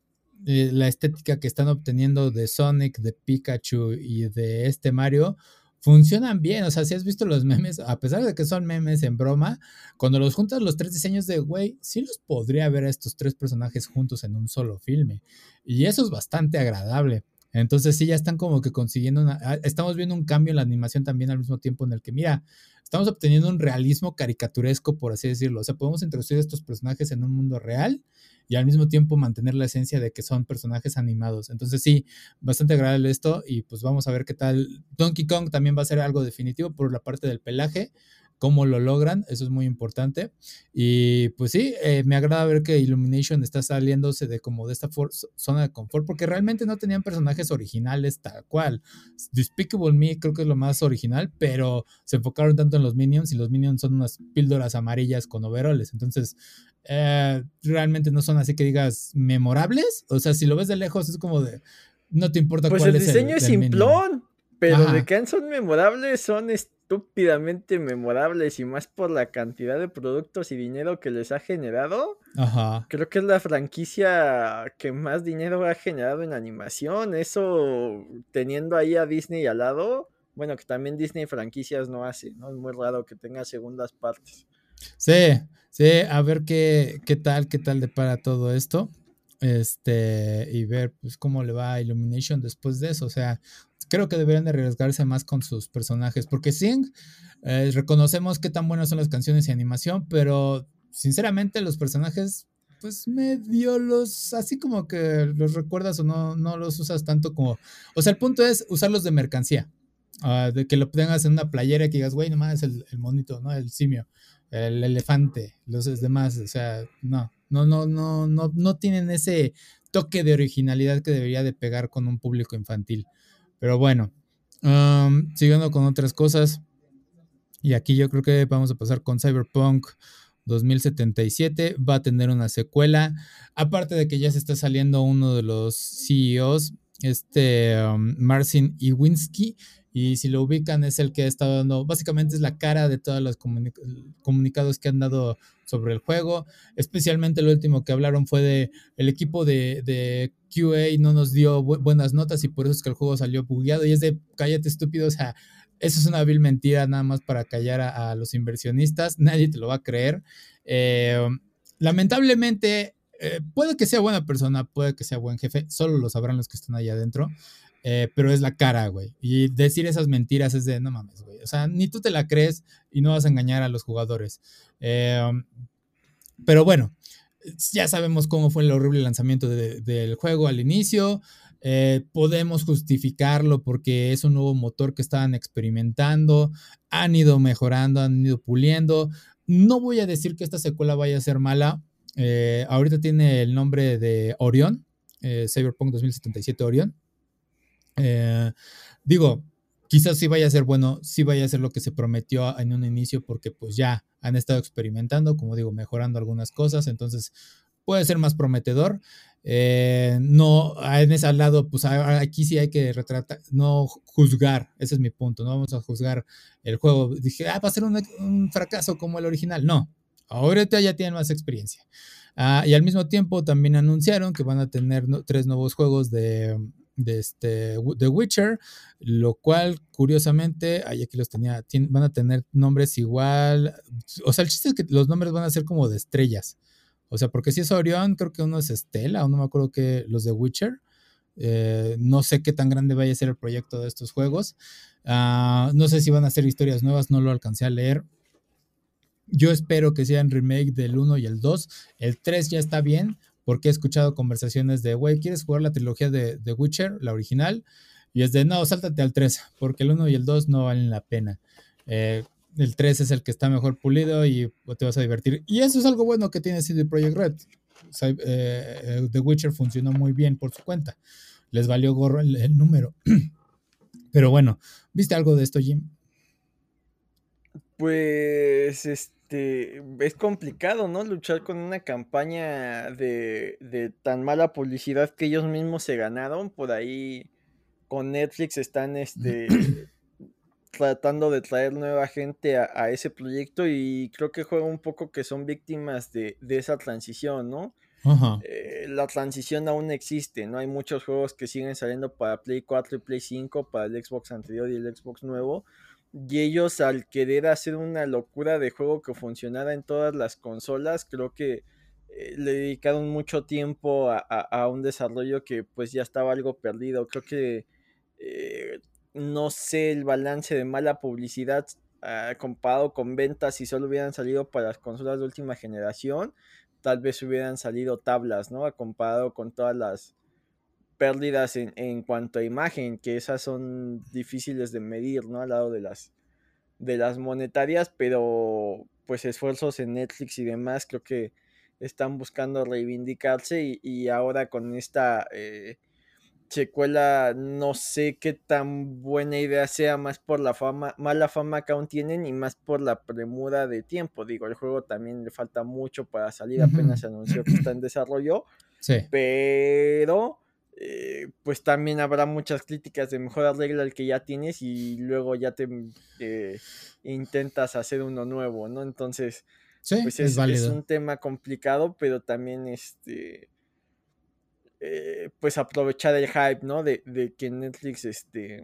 eh, la estética que están obteniendo de Sonic, de Pikachu y de este Mario funcionan bien. O sea, si has visto los memes, a pesar de que son memes en broma, cuando los juntas los tres diseños de, güey, sí los podría ver a estos tres personajes juntos en un solo filme. Y eso es bastante agradable. Entonces sí, ya están como que consiguiendo una... Ah, estamos viendo un cambio en la animación también al mismo tiempo en el que, mira, estamos obteniendo un realismo caricaturesco, por así decirlo. O sea, podemos introducir estos personajes en un mundo real y al mismo tiempo mantener la esencia de que son personajes animados. Entonces sí, bastante agradable esto y pues vamos a ver qué tal. Donkey Kong también va a ser algo definitivo por la parte del pelaje cómo lo logran, eso es muy importante. Y pues sí, eh, me agrada ver que Illumination está saliéndose de como de esta zona de confort, porque realmente no tenían personajes originales tal cual. Despicable Me creo que es lo más original, pero se enfocaron tanto en los minions y los minions son unas píldoras amarillas con overoles, entonces eh, realmente no son así que digas memorables, o sea, si lo ves de lejos es como de... No te importa pues cuál el diseño es simplón, pero de que son memorables son estúpidamente memorables y más por la cantidad de productos y dinero que les ha generado. Ajá. Creo que es la franquicia que más dinero ha generado en animación. Eso teniendo ahí a Disney al lado. Bueno, que también Disney franquicias no hace, ¿no? Es muy raro que tenga segundas partes. Sí, sí, a ver qué, qué tal, qué tal depara todo esto. Este, y ver pues cómo le va a Illumination después de eso. O sea, creo que deberían de arriesgarse más con sus personajes, porque Sing, eh, reconocemos qué tan buenas son las canciones y animación, pero sinceramente los personajes, pues medio los, así como que los recuerdas o no, no los usas tanto como, o sea, el punto es usarlos de mercancía, ah, de que lo tengas en una playera y que digas, güey, nomás el, el monito, ¿no? El simio, el elefante, los demás, o sea, no, no, no, no, no, no tienen ese toque de originalidad que debería de pegar con un público infantil. Pero bueno, siguiendo con otras cosas. Y aquí yo creo que vamos a pasar con Cyberpunk 2077. Va a tener una secuela. Aparte de que ya se está saliendo uno de los CEOs, este Marcin Iwinski. Y si lo ubican, es el que ha estado dando, básicamente es la cara de todos los comunicados que han dado sobre el juego. Especialmente lo último que hablaron fue de el equipo de, de QA no nos dio buenas notas y por eso es que el juego salió bugueado. Y es de cállate estúpido, o sea, eso es una vil mentira nada más para callar a, los inversionistas. Nadie te lo va a creer. Eh, lamentablemente, eh, puede que sea buena persona, puede que sea buen jefe, solo lo sabrán los que están allá adentro. Eh, pero es la cara, güey. Y decir esas mentiras es de, no mames, güey. O sea, ni tú te la crees y no vas a engañar a los jugadores. Eh, pero bueno, ya sabemos cómo fue el horrible lanzamiento del juego al inicio. Eh, podemos justificarlo porque es un nuevo motor que estaban experimentando, han ido mejorando, han ido puliendo. No voy a decir que esta secuela vaya a ser mala. ahorita tiene el nombre de Orion, Cyberpunk 2077 Orion. Eh, digo, quizás sí vaya a ser bueno, sí vaya a ser lo que se prometió en un inicio, porque pues ya han estado experimentando, como digo, mejorando algunas cosas, entonces puede ser más prometedor. Eh, no, en ese lado, pues aquí sí hay que retratar, no juzgar, ese es mi punto, no vamos a juzgar el juego. Dije, ah, va a ser un, fracaso como el original. No, ahorita ya tienen más experiencia. Ah, y al mismo tiempo también anunciaron que van a tener tres nuevos juegos de, de este The Witcher, lo cual curiosamente, ahí aquí los tenía, van a tener nombres igual, o sea, el chiste es que los nombres van a ser como de estrellas, o sea, porque si es Orión, creo que uno es Estela, o no me acuerdo que los de Witcher, eh, no sé qué tan grande vaya a ser el proyecto de estos juegos, ah, no sé si van a ser historias nuevas, no lo alcancé a leer, yo espero que sean remake del 1 y el 2. El 3 ya está bien, porque he escuchado conversaciones de, güey, ¿quieres jugar la trilogía de, The Witcher, la original? Y es de, no, sáltate al 3, porque el 1 y el 2 no valen la pena. Eh, el 3 es el que está mejor pulido y te vas a divertir. Y eso es algo bueno que tiene CD Projekt Red. Eh, eh, The Witcher funcionó muy bien por su cuenta. Les valió gorro el, el número. Pero bueno, ¿viste algo de esto, Jim? Pues, este es complicado, ¿no? Luchar con una campaña de, tan mala publicidad que ellos mismos se ganaron. Por ahí con Netflix están este, tratando de traer nueva gente a, ese proyecto y creo que juega un poco que son víctimas de, esa transición, ¿no? Eh, la transición aún existe, ¿no? Hay muchos juegos que siguen saliendo para Play 4 y Play 5, para el Xbox anterior y el Xbox nuevo y ellos al querer hacer una locura de juego que funcionara en todas las consolas, creo que eh, le dedicaron mucho tiempo a, un desarrollo que pues ya estaba algo perdido. Creo que eh, no sé el balance de mala publicidad ah, comparado con ventas si solo hubieran salido para las consolas de última generación. Tal vez hubieran salido tablas, ¿no? Comparado con todas las pérdidas en, en cuanto a imagen, que esas son difíciles de medir, ¿no? Al lado de las de las monetarias, pero pues esfuerzos en Netflix y demás creo que están buscando reivindicarse y, ahora con esta eh, secuela no sé qué tan buena idea sea más por la fama, mala fama que aún tienen y más por la premura de tiempo. Digo, el juego también le falta mucho para salir, apenas se anunció que está en desarrollo. Sí. Pero eh, pues también habrá muchas críticas de mejor arregla el que ya tienes y luego ya te eh, intentas hacer uno nuevo, ¿no? Entonces, pues es, un tema complicado, pero también este eh, pues aprovechar el hype, ¿no? De, que Netflix este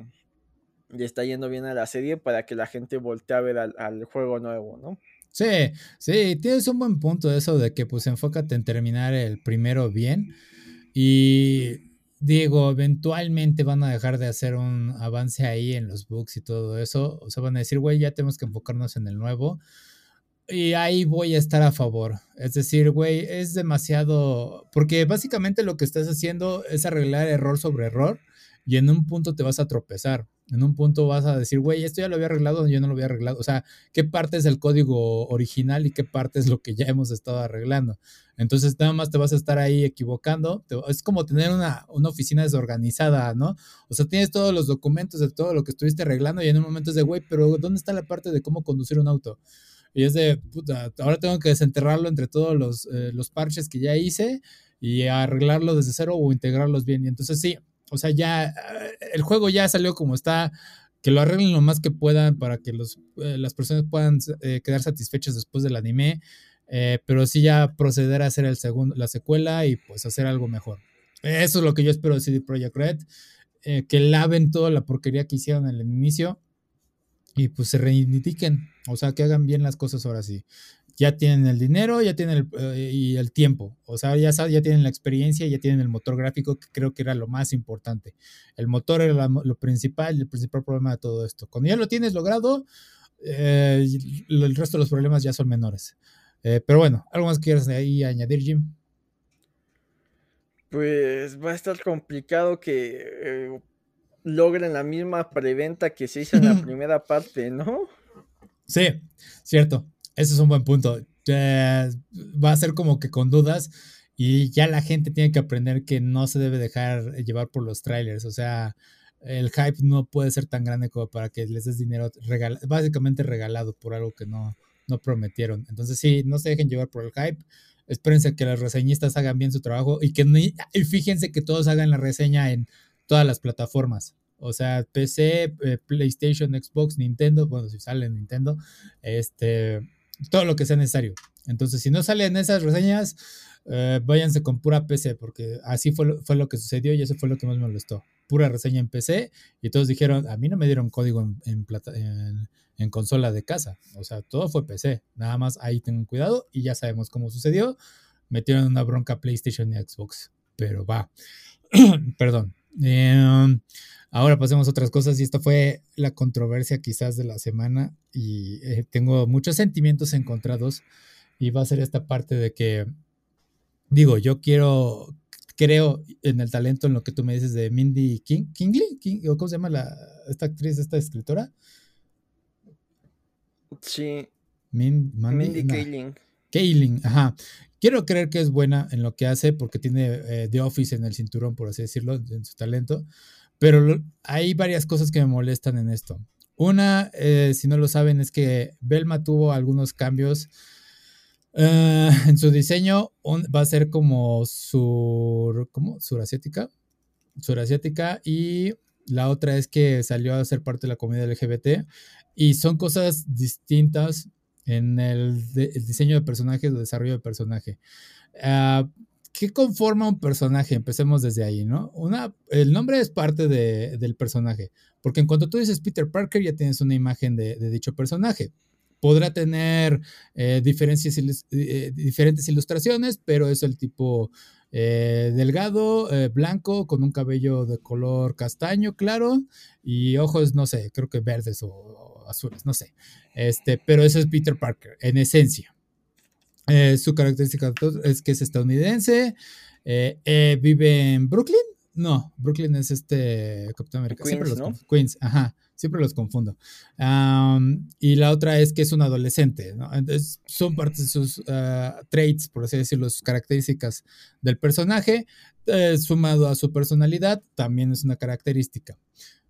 le está yendo bien a la serie para que la gente voltee a ver al, al juego nuevo, ¿no? Sí, sí, tienes un buen punto eso de que pues enfócate en terminar el primero bien y digo, eventualmente van a dejar de hacer un avance ahí en los books y todo eso. O sea, van a decir, güey, ya tenemos que enfocarnos en el nuevo. Y ahí voy a estar a favor. Es decir, güey, es demasiado... Porque básicamente lo que estás haciendo es arreglar error sobre error y en un punto te vas a tropezar. En un punto vas a decir, güey, esto ya lo había arreglado, yo no lo había arreglado. O sea, ¿qué parte es el código original y qué parte es lo que ya hemos estado arreglando? Entonces, nada más te vas a estar ahí equivocando. es como tener una, una, oficina desorganizada, ¿no? O sea, tienes todos los documentos de todo lo que estuviste arreglando y en un momento es de, güey, pero ¿dónde está la parte de cómo conducir un auto? Y es de, puta, ahora tengo que desenterrarlo entre todos los, eh, los parches que ya hice y arreglarlo desde cero o integrarlos bien. Y entonces, sí, o sea, ya el juego ya salió como está, que lo arreglen lo más que puedan para que los, eh, las personas puedan eh, quedar satisfechas después del anime, eh, pero sí ya proceder a hacer el segundo, la secuela y pues hacer algo mejor. Eso es lo que yo espero de CD Projekt Red, que laven toda la porquería que hicieron en el inicio y pues se reivindiquen, o sea, que hagan bien las cosas ahora sí ya tienen el dinero, ya tienen el, eh, y el tiempo, o sea, ya, ya tienen la experiencia, ya tienen el motor gráfico, que creo que era lo más importante. El motor era lo principal, el principal problema de todo esto. Cuando ya lo tienes logrado, eh, el resto de los problemas ya son menores. Eh, pero bueno, ¿algo más quieras ahí añadir, Jim? Pues va a estar complicado que logren la misma preventa que se hizo en la primera parte, ¿no? Sí, cierto. Ese es un buen punto. va a ser como que con dudas y ya la gente tiene que aprender que no se debe dejar llevar por los trailers. O sea, el hype no puede ser tan grande como para que les des dinero básicamente regalado por algo que no, no prometieron. Entonces sí, no se dejen llevar por el hype. Espérense que los reseñistas hagan bien su trabajo y que y fíjense que todos hagan la reseña en todas las plataformas. O sea, PC, eh, PlayStation, Xbox, Nintendo, bueno, si sale Nintendo, este, todo lo que sea necesario. Entonces, si no salen esas reseñas, eh, váyanse con pura PC, porque así fue lo, fue lo que sucedió y eso fue lo que más me molestó. Pura reseña en PC y todos dijeron, a mí no me dieron código en, en, consola de casa. O sea, todo fue PC. Nada más ahí tengan cuidado y ya sabemos cómo sucedió. Metieron una bronca PlayStation y Xbox. Pero va. Perdón. Eh, Ahora pasemos a otras cosas y esta fue la controversia quizás de la semana y eh, tengo muchos sentimientos encontrados y va a ser esta parte de que, digo, yo quiero, creo en el talento en lo que tú me dices de Mindy King, Kingley, ¿o cómo se llama la, esta actriz, esta escritora? Sí. Mindy Kaling. Kaling, ajá. Quiero creer que es buena en lo que hace porque tiene eh, The Office en el cinturón, por así decirlo, en su talento. Pero hay varias cosas que me molestan en esto. Una, eh, si no lo saben, es que Belma tuvo algunos cambios eh, en su diseño. va a ser como sur, ¿cómo? Surasiática. Surasiática. Y la otra es que salió a ser parte de la comunidad LGBT. Y son cosas distintas en el, diseño de personajes o desarrollo de personaje. Ah, ¿qué conforma un personaje? Empecemos desde ahí, ¿no? Una, el nombre es parte de, del personaje, porque en cuanto tú dices Peter Parker ya tienes una imagen de, dicho personaje. Podrá tener eh, eh, diferentes ilustraciones, pero es el tipo eh, delgado, blanco, con un cabello de color castaño claro y ojos, no sé, creo que verdes o, azules, no sé. Este, pero eso es Peter Parker, en esencia. Su característica es que es estadounidense, vive en Brooklyn. No, Brooklyn es este Capitán América. Queens, ¿no? Queens, ajá siempre los confundo. y la otra es que es un adolescente, ¿no? Entonces, son parte de sus ah, traits, por así decirlo, sus características del personaje, eh, sumado a su personalidad, también es una característica.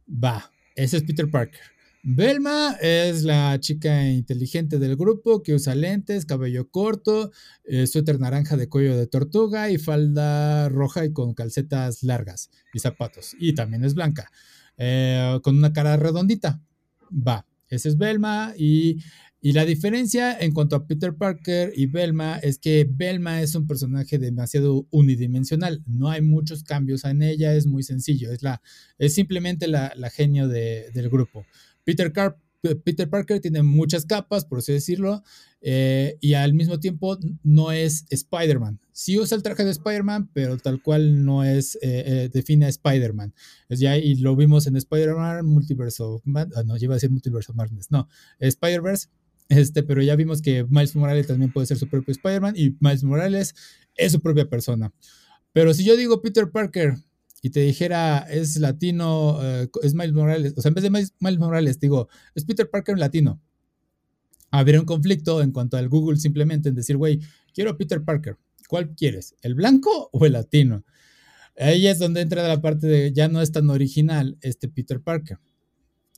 Va, ese es Peter Parker. Belma es la chica inteligente del grupo que usa lentes, cabello corto, eh, suéter naranja de cuello de tortuga y falda roja y con calcetas largas y zapatos. Y también es blanca. Eh, con una cara redondita. Va, ese es Belma y, y, la diferencia en cuanto a Peter Parker y Belma es que Belma es un personaje demasiado unidimensional, no hay muchos cambios en ella, es muy sencillo, es, la, es simplemente la, la genio de, del grupo. Peter, Car Peter Parker tiene muchas capas, por así decirlo, eh, y al mismo tiempo no es Spider-Man. Sí usa el traje de Spider-Man, pero tal cual no es, eh, eh, define a Spider-Man. y lo vimos en Spider-Man Multiverse of ah, no, lleva a decir Multiverse of Madness, no, Spider-Verse, este, pero ya vimos que Miles Morales también puede ser su propio Spider-Man y Miles Morales es su propia persona. Pero si yo digo Peter Parker, y te dijera es latino, eh, es Miles Morales, o sea, en vez de Miles, Morales, digo, es Peter Parker latino. Habría un conflicto en cuanto al Google simplemente en decir, güey, quiero Peter Parker. ¿Cuál quieres? ¿El blanco o el latino? Ahí es donde entra la parte de ya no es tan original este Peter Parker.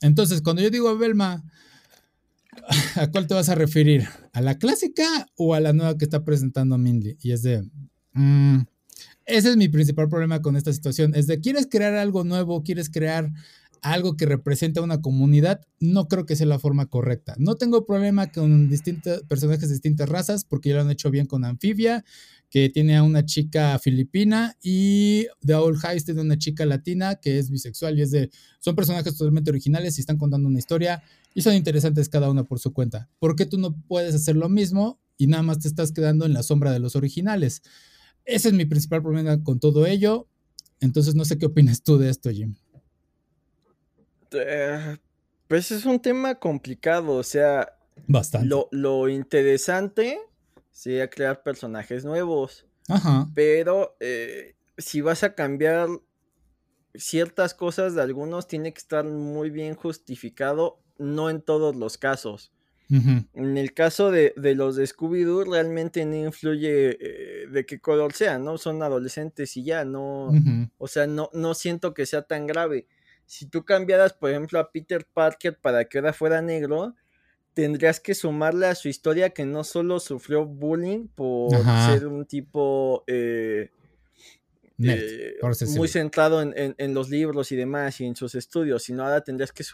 Entonces, cuando yo digo Belma, ¿a cuál te vas a referir? ¿A la clásica o a la nueva que está presentando Mindy? Y es de, mm, ese es mi principal problema con esta situación. Es de, ¿quieres crear algo nuevo? ¿Quieres crear algo que represente a una comunidad? No creo que sea la forma correcta. No tengo problema con distintos personajes de distintas razas, porque ya lo han hecho bien con Anfibia, que tiene a una chica filipina, y The Old Heist tiene una chica latina que es bisexual y es de, son personajes totalmente originales y están contando una historia y son interesantes cada una por su cuenta. ¿Por qué tú no puedes hacer lo mismo y nada más te estás quedando en la sombra de los originales? Ese es mi principal problema con todo ello. Entonces, no sé qué opinas tú de esto, Jim. Eh, pues es un tema complicado, o sea. Bastante. Lo, interesante sería crear personajes nuevos. Ajá. Pero eh, si vas a cambiar ciertas cosas de algunos, tiene que estar muy bien justificado, no en todos los casos. En el caso de, los de Scooby-Doo, realmente no influye eh, de qué color sea, ¿no? Son adolescentes y ya, no. O sea, no, no siento que sea tan grave. Si tú cambiaras, por ejemplo, a Peter Parker para que ahora fuera negro, tendrías que sumarle a su historia que no solo sufrió bullying por ser un tipo eh, eh, muy centrado en, los libros y demás y en sus estudios, sino ahora tendrías que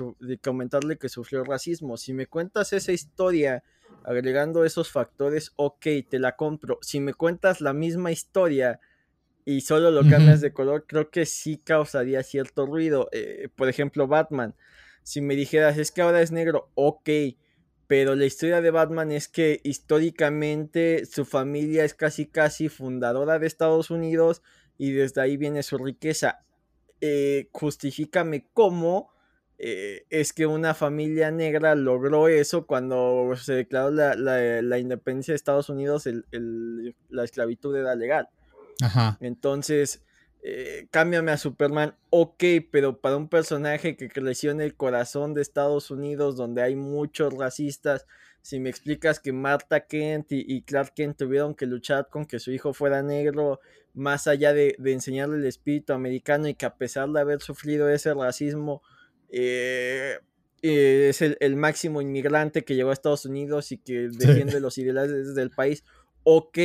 comentarle que sufrió racismo. Si me cuentas esa historia agregando esos factores, ok, te la compro. Si me cuentas la misma historia y solo lo cambias de color, creo que sí causaría cierto ruido. Eh, por ejemplo, Batman. Si me dijeras, es que ahora es negro, ok, pero la historia de Batman es que históricamente su familia es casi casi fundadora de Estados Unidos y desde ahí viene su riqueza. Eh, justifícame cómo eh, es que una familia negra logró eso cuando se declaró la, independencia de Estados Unidos, la esclavitud era legal. Ajá. Entonces, eh, cámbiame a Superman, ok, pero para un personaje que creció en el corazón de Estados Unidos, donde hay muchos racistas, si me explicas que Marta Kent y, Clark Kent tuvieron que luchar con que su hijo fuera negro, más allá de, enseñarle el espíritu americano y que a pesar de haber sufrido ese racismo, eh, eh, es el, máximo inmigrante que llegó a Estados Unidos y que defiende los ideales del país, ok,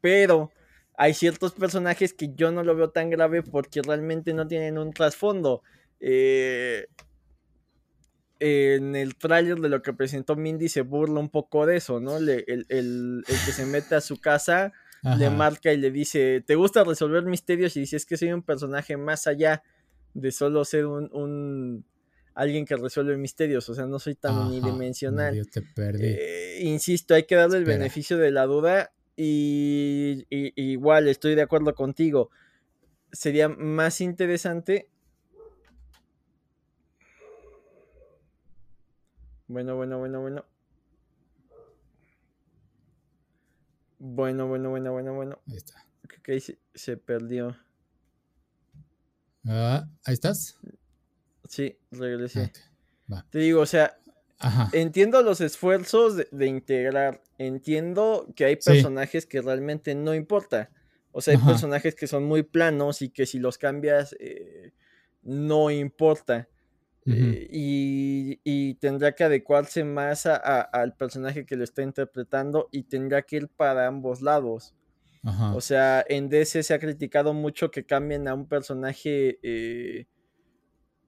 pero hay ciertos personajes que yo no lo veo tan grave porque realmente no tienen un trasfondo. Eh, en el tráiler de lo que presentó Mindy se burla un poco de eso, ¿no? el, que se mete a su casa le marca y le dice, ¿te gusta resolver misterios? Y dice, es que soy un personaje más allá de solo ser un, alguien que resuelve misterios, o sea, no soy tan Ajá, unidimensional. medio te perdí. Eh, insisto, hay que darle el beneficio de la duda y, y- igual estoy de acuerdo contigo. Sería más interesante. Bueno, bueno, bueno, bueno. Bueno, bueno, bueno, bueno, bueno. Ahí está. Creo que ahí se, se perdió. Ah, ¿Ahí estás? Sí, regresé. Va. Te digo, o sea, Ajá. entiendo los esfuerzos de, de integrar. Entiendo que hay Sí. personajes que realmente no importa. O sea, hay Ajá. personajes que son muy planos y que si los cambias eh, no importa. Eh, y, y tendrá que adecuarse más a- a- al personaje que lo está interpretando y tendrá que ir para ambos lados. O sea, en DC se ha criticado mucho que cambien a un personaje eh,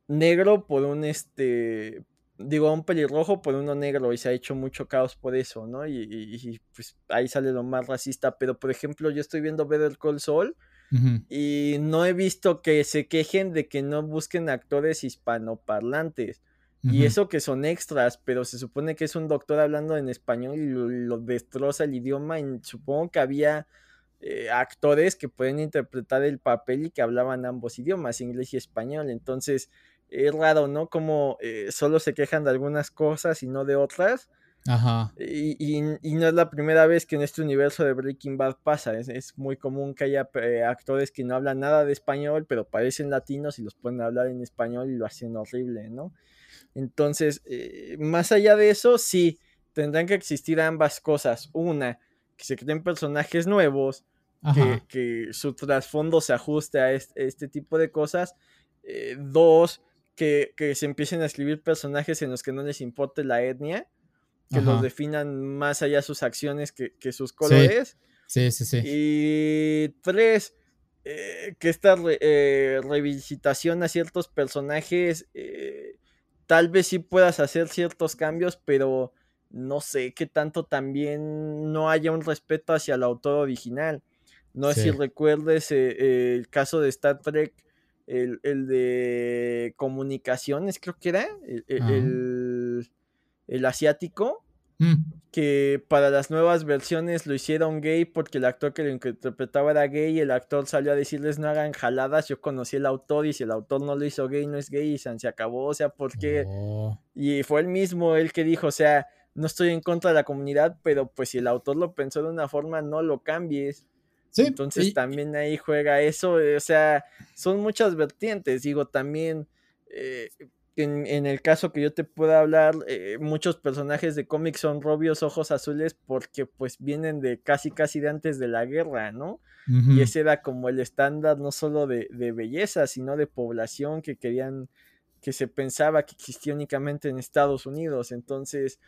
negro por un este. Digo, a un pelirrojo por uno negro y se ha hecho mucho caos por eso, ¿no? Y, y- y, pues ahí sale lo más racista. Pero por ejemplo, yo estoy viendo Better Call Saul Y no he visto que se quejen de que no busquen actores hispanoparlantes. Y eso que son extras, pero se supone que es un doctor hablando en español y lo, lo destroza el idioma. Y supongo que había eh, actores que pueden interpretar el papel y que hablaban ambos idiomas, inglés y español. Entonces, es raro, ¿no? Como eh, solo se quejan de algunas cosas y no de otras. Ajá. Y, y- y no es la primera vez que en este universo de Breaking Bad pasa. Es, es muy común que haya eh, actores que no hablan nada de español, pero parecen latinos y los pueden hablar en español y lo hacen horrible, ¿no? Entonces, eh, más allá de eso, sí, tendrán que existir ambas cosas. Una, que se creen personajes nuevos, que, que su trasfondo se ajuste a este, este tipo de cosas. Eh, dos, que, que se empiecen a escribir personajes en los que no les importe la etnia, que los Ajá. definan más allá sus acciones que, que sus colores. Sí, sí, sí. Y tres, eh, que esta re- eh, revisitación a ciertos personajes, eh, tal vez sí puedas hacer ciertos cambios, pero no sé qué tanto también no haya un respeto hacia el autor original. No sé si recuerdes el caso de Star Trek, el, el de comunicaciones, creo que era, el. El- asiático Mm, que para las nuevas versiones lo hicieron gay porque el actor que lo interpretaba era gay y el actor salió a decirles no hagan jaladas, yo conocí el autor y si el autor no lo hizo gay no es gay y se acabó, o sea, porque... oh, Y fue el mismo el que dijo, o sea, no estoy en contra de la comunidad, pero pues si el autor lo pensó de una forma, no lo cambies. Sí, Entonces y- también ahí juega eso, o sea, son muchas vertientes, digo, también eh, en, en el caso que yo te pueda hablar, eh, muchos personajes de cómics son rubios, ojos azules, porque pues vienen de casi casi de antes de la guerra, ¿no? Y ese era como el estándar no solo de, de belleza, sino de población que querían, que se pensaba que existía únicamente en Estados Unidos. Entonces,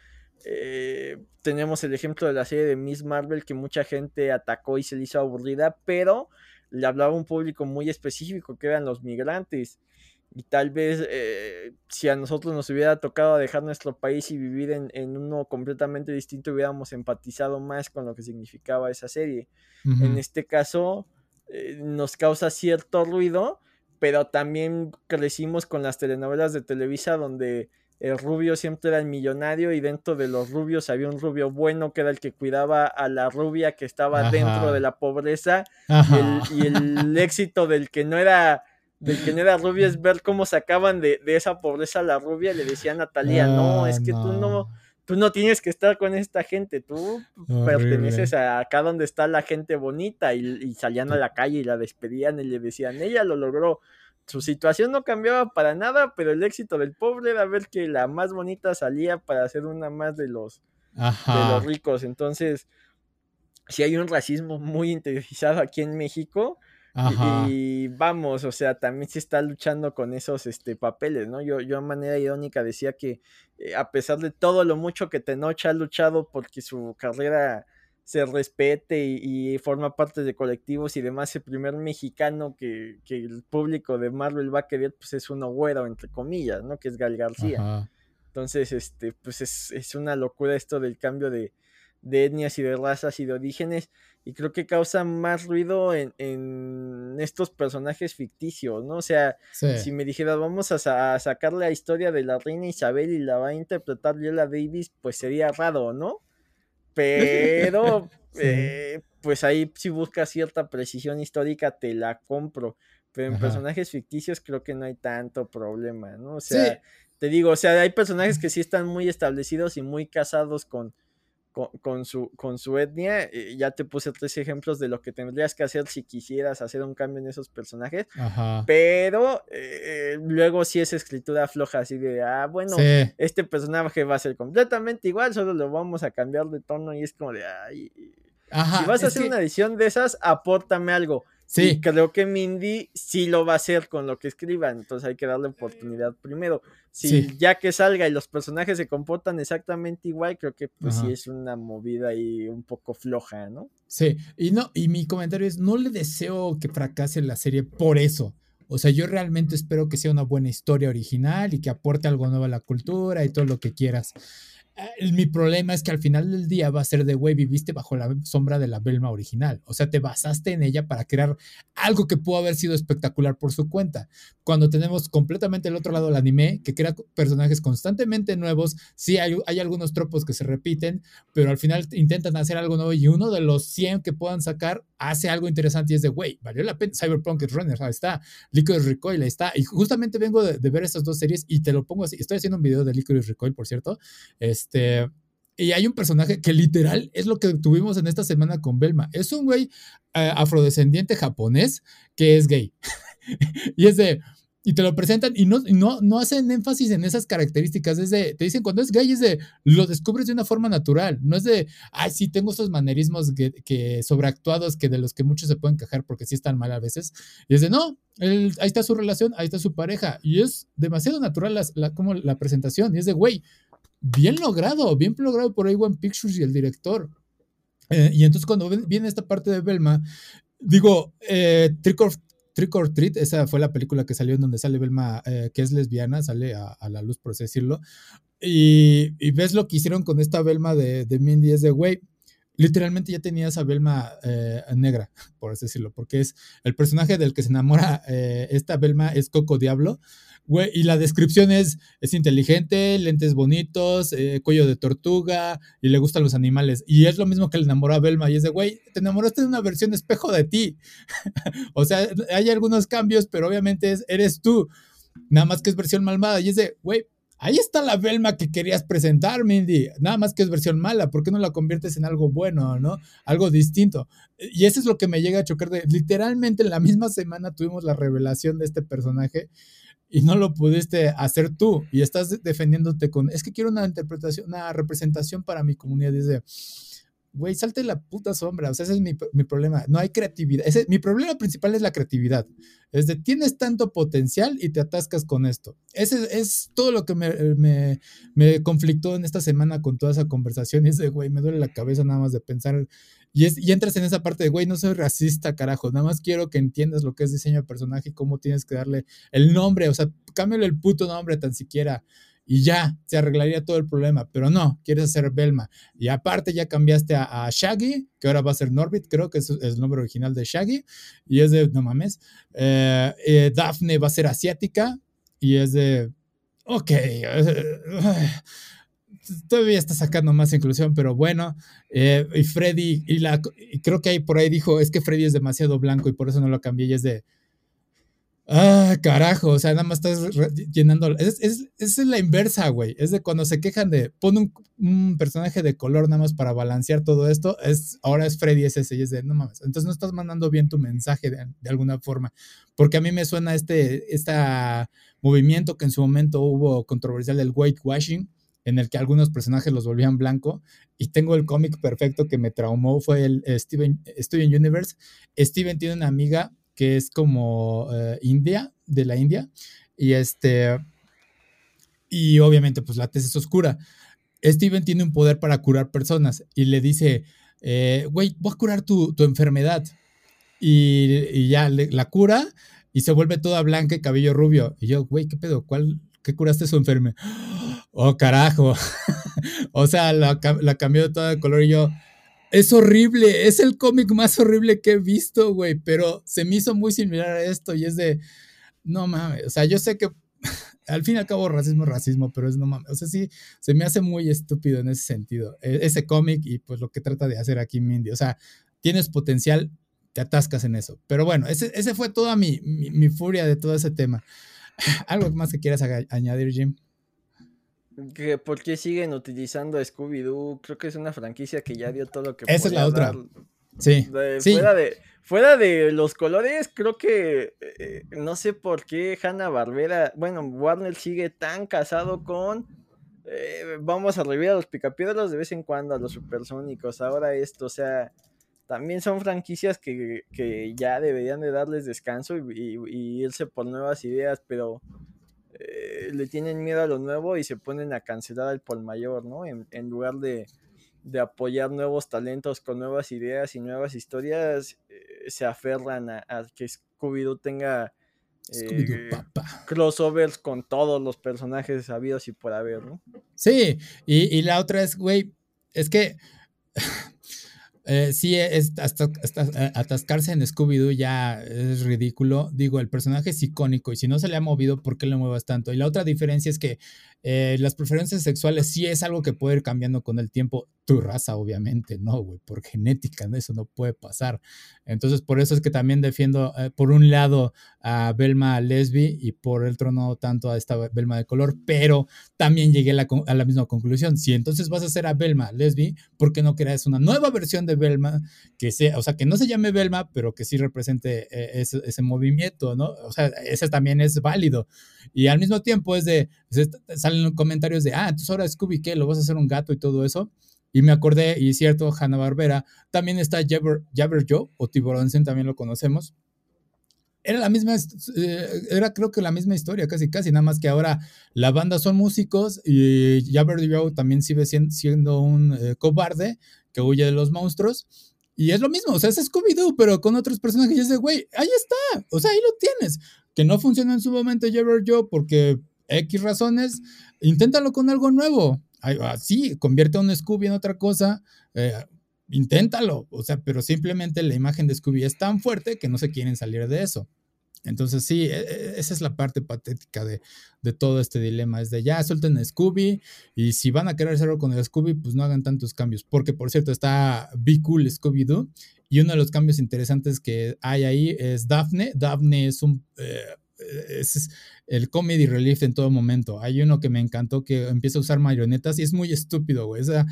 eh, tenemos el ejemplo de la serie de Miss Marvel que mucha gente atacó y se le hizo aburrida, pero le hablaba a un público muy específico que eran los migrantes. Y tal vez eh, si a nosotros nos hubiera tocado dejar nuestro país y vivir en, en uno completamente distinto, hubiéramos empatizado más con lo que significaba esa serie. En este caso, eh, nos causa cierto ruido, pero también crecimos con las telenovelas de Televisa donde el rubio siempre era el millonario y dentro de los rubios había un rubio bueno que era el que cuidaba a la rubia que estaba dentro de la pobreza y Ajá. el, y el éxito del que no era del que no era rubio es ver cómo sacaban de, de esa pobreza a la rubia le decían a Talía, no, Ah, es que tú no, tú no tienes que estar con esta gente, tú perteneces a acá donde está la gente bonita y, y salían a la calle y la despedían y le decían, ella lo logró. Su situación no cambiaba para nada, pero el éxito del pobre era ver que la más bonita salía para ser una más de los, de los ricos. Entonces, si hay un racismo muy interiorizado aquí en México. Y- vamos, o sea, también se está luchando con esos este, papeles, ¿no? Yo, yo de manera irónica decía que eh, a pesar de todo lo mucho que Tenoch ha luchado porque su carrera se respete y, y forma parte de colectivos y demás, el primer mexicano que, que el público de Marvel va a querer, pues es uno güero, entre comillas, ¿no? Que es Gal García. Ajá. Entonces, este, pues es, es una locura esto del cambio de, de etnias y de razas y de orígenes. Y creo que causa más ruido en, en estos personajes ficticios, ¿no? O sea, si me dijeras, vamos a, sacar la historia de la reina Isabel y la va a interpretar Viola Davis, pues sería raro, ¿no? Pero, eh, pues ahí si buscas cierta precisión histórica, te la compro. Pero en personajes ficticios creo que no hay tanto problema, ¿no? O sea, te digo, o sea, hay personajes que sí están muy establecidos y muy casados con, con, su, con su etnia. Eh, ya te puse tres ejemplos de lo que tendrías que hacer si quisieras hacer un cambio en esos personajes. Pero eh, luego sí es escritura floja, así de, ah, bueno, este personaje va a ser completamente igual, solo lo vamos a cambiar de tono y es como de, ay. si vas a hacer una edición de esas, apórtame algo. Sí. creo que Mindy sí lo va a hacer con lo que escriba, entonces hay que darle oportunidad primero. Si ya que salga y los personajes se comportan exactamente igual, creo que pues sí es una movida ahí un poco floja, ¿no? Sí, y no, y mi comentario es, no le deseo que fracase la serie por eso. O sea, yo realmente espero que sea una buena historia original y que aporte algo nuevo a la cultura y todo lo que quieras. Mi problema es que al final del día va a ser de, güey, viviste bajo la sombra de la Belma original. O sea, te basaste en ella para crear algo que pudo haber sido espectacular por su cuenta. Cuando tenemos completamente el otro lado del anime, que crea personajes constantemente nuevos, sí hay, hay algunos tropos que se repiten, pero al final intentan hacer algo nuevo y uno de los 100 que puedan sacar hace algo interesante y es de, güey, valió la pena. Cyberpunk Runner, ahí está. Liquid Recoil, ahí está. Y justamente vengo de, de ver estas dos series y te lo pongo así. Estoy haciendo un video de Liquid Recoil, por cierto. Este, este, y hay un personaje que literal es lo que tuvimos en esta semana con Belma. Es un güey eh, afrodescendiente japonés que es gay. y es de, y te lo presentan y no, no, no hacen énfasis en esas características. Es de, te dicen cuando es gay, es de, lo descubres de una forma natural. No es de, ay, sí, tengo estos manerismos que, sobreactuados que de los que muchos se pueden quejar porque sí están mal a veces. Y es de, no, ahí está su relación, ahí está su pareja. Y es demasiado natural la, como la presentación. Y es de, güey, bien logrado, bien logrado por A1 Pictures y el director. Eh, y entonces cuando viene esta parte de Belma, digo, eh, Trick, or, Treat, esa fue la película que salió en donde sale Belma, eh, que es lesbiana, sale a, la luz, por así decirlo. Y, ves lo que hicieron con esta Belma de, de Mindy, es de, güey, literalmente ya tenías a Belma negra, por así decirlo, porque es el personaje del que se enamora esta Belma es Coco Diablo, Güey, y la descripción es, es inteligente, lentes bonitos, eh, cuello de tortuga y le gustan los animales. Y es lo mismo que le enamoró a Belma y es de, güey, te enamoraste de una versión espejo de ti. o sea, hay algunos cambios, pero obviamente es, eres tú. Nada más que es versión malvada. Y es de, güey, ahí está la Belma que querías presentar, Mindy. Nada más que es versión mala. ¿Por qué no la conviertes en algo bueno, no? Algo distinto. Y eso es lo que me llega a chocar de, literalmente en la misma semana tuvimos la revelación de este personaje y no lo pudiste hacer tú y estás defendiéndote con, es que quiero una interpretación, una representación para mi comunidad. Dice, güey, salte la puta sombra. O sea, ese es mi, mi problema. No hay creatividad. Ese, mi problema principal es la creatividad. Es de, tienes tanto potencial y te atascas con esto. Ese es todo lo que me, me, me conflictó en esta semana con toda esa conversación. Y güey, me duele la cabeza nada más de pensar y, es, y entras en esa parte de, güey, no soy racista, carajo. Nada más quiero que entiendas lo que es diseño de personaje y cómo tienes que darle el nombre. O sea, cámbiale el puto nombre tan siquiera. Y ya, se arreglaría todo el problema. Pero no, quieres hacer Belma. Y aparte ya cambiaste a, Shaggy, que ahora va a ser Norbit, creo que es, el nombre original de Shaggy. Y es de, no mames. Eh, eh, Daphne va a ser asiática. Y es de, ok. Todavía está sacando más inclusión, pero bueno, eh, y Freddy, y, la, creo que ahí por ahí dijo, es que Freddy es demasiado blanco y por eso no lo cambié, y es de, ah, carajo, o sea, nada más estás llenando, es, es, es la inversa, güey, es de cuando se quejan de, pon un, personaje de color nada más para balancear todo esto, es, ahora es Freddy es ese, y es de, no mames, entonces no estás mandando bien tu mensaje de, de alguna forma, porque a mí me suena este, este movimiento que en su momento hubo controversial del whitewashing, en el que algunos personajes los volvían blanco. Y tengo el cómic perfecto que me traumó, fue el eh, Steven, Steven Universe. Steven tiene una amiga que es como eh, India, de la India, y este, y obviamente pues la tesis es oscura. Steven tiene un poder para curar personas y le dice, eh, güey, voy a curar tu, enfermedad. Y, ya la cura y se vuelve toda blanca y cabello rubio. Y yo, güey, ¿qué pedo? ¿Cuál, ¿Qué curaste su enfermedad? Oh, carajo. o sea, la, cambió de todo de color y yo, Es horrible, es el cómic más horrible que he visto, güey, pero se me hizo muy similar a esto y es de, no mames, o sea, yo sé que al fin y al cabo racismo es racismo, pero es no mames, o sea, sí, se me hace muy estúpido en ese sentido, e, ese cómic y pues lo que trata de hacer aquí Mindy, o sea, tienes potencial, te atascas en eso, pero bueno, ese, ese fue toda mi, mi, furia de todo ese tema. ¿Algo más que quieras añadir, Jim? Que por qué siguen utilizando a Scooby-Doo. Creo que es una franquicia que ya dio todo lo que Esa es la otra. Sí. Fuera, de, fuera de los colores, creo que eh, no sé por qué Hanna Barbera, bueno, Warner sigue tan casado con. Eh, vamos a revivir a los picapiedras de vez en cuando, a los supersónicos. Ahora esto, o sea, también son franquicias que, ya deberían de darles descanso y irse por nuevas ideas, pero eh, le tienen miedo a lo nuevo y se ponen a cancelar al por mayor, ¿no? En, lugar de, apoyar nuevos talentos con nuevas ideas y nuevas historias, eh, se aferran a, que Scooby-Doo tenga eh, crossovers con todos los personajes sabidos y por haber, ¿no? Sí, y, y la otra es, güey, es que eh, sí, es, hasta, eh, atascarse en Scooby-Doo ya es ridículo. Digo, el personaje es icónico y si no se le ha movido, ¿por qué le muevas tanto? Y la otra diferencia es que eh, las preferencias sexuales sí es algo que puede ir cambiando con el tiempo. Tu raza, obviamente, no, güey, por genética, eso no puede pasar. Entonces, por eso es que también defiendo, por un lado, a Belma Lesbi y por el otro no tanto a esta Belma de color, pero también llegué a la, a la misma conclusión. Si entonces vas a hacer a Belma Lesbi, ¿por qué no creas una nueva versión de Belma, que sea, o sea, que no se llame Belma, pero que sí represente eh, ese, movimiento, ¿no? O sea, ese también es válido. Y al mismo tiempo es de, salen comentarios de, ah, entonces ahora Scooby, ¿qué? ¿Lo vas a hacer un gato y todo eso? Y me acordé, y es cierto, Hanna Barbera, también está Jabber, Jabber Joe, o Tiburonsen, también lo conocemos, era la misma, eh, era creo que la misma historia, casi, casi, nada más que ahora la banda son músicos y Jabber Joe también sigue siendo un eh, cobarde que huye de los monstruos. Y es lo mismo, o sea, es Scooby-Doo, pero con otros personajes. Y es de, güey, ahí está, o sea, ahí lo tienes. Que no funcionó en su momento Jabber Joe porque X razones, inténtalo con algo nuevo. Así, convierte a un Scooby en otra cosa. Eh, inténtalo, o sea, pero simplemente la imagen de Scooby es tan fuerte que no se quieren salir de eso. Entonces sí, e, e, esa es la parte patética de, todo este dilema, es de ya suelten Scooby y si van a querer hacerlo con el Scooby, pues no hagan tantos cambios, porque por cierto está Be Cool Scooby-Doo y uno de los cambios interesantes que hay ahí es Daphne. Daphne es un... Eh, es el comedy relief en todo momento. Hay uno que me encantó que empieza a usar marionetas y es muy estúpido, güey. O sea,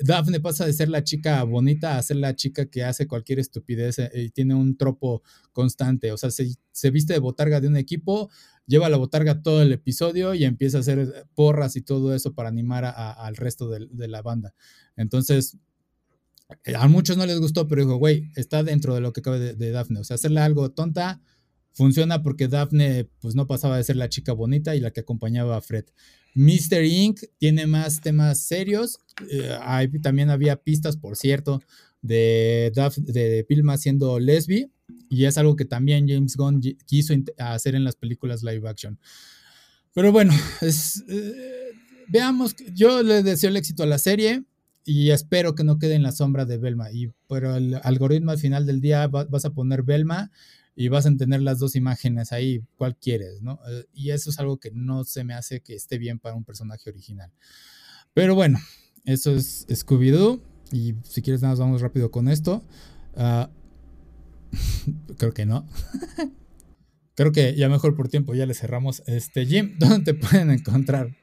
Daphne pasa de ser la chica bonita a ser la chica que hace cualquier estupidez eh, y tiene un tropo constante. O sea, se, viste de botarga de un equipo, lleva la botarga todo el episodio y empieza a hacer porras y todo eso para animar al resto de, la banda. Entonces, a muchos no les gustó, pero dijo, güey, está dentro de lo que cabe de, de Daphne. O sea, hacerle algo tonta Funciona porque Daphne pues no pasaba de ser la chica bonita y la que acompañaba a Fred. Mr. Inc. tiene más temas serios. Eh, también había pistas, por cierto, de, de Pilma siendo lesbi. Y es algo que también James Gunn quiso hacer en las películas live action. Pero bueno, eh, veamos. Yo le deseo el éxito a la serie y espero que no quede en la sombra de Belma. Y, pero el algoritmo al final del día vas a poner Belma y vas a tener las dos imágenes ahí, cuál quieres, ¿no? Eh, y eso es algo que no se me hace que esté bien para un personaje original. Pero bueno, eso es Scooby-Doo. Y si quieres, nada más vamos rápido con esto. Ah, creo que no. creo que ya mejor por tiempo ya le cerramos. Este, Jim, ¿dónde te pueden encontrar?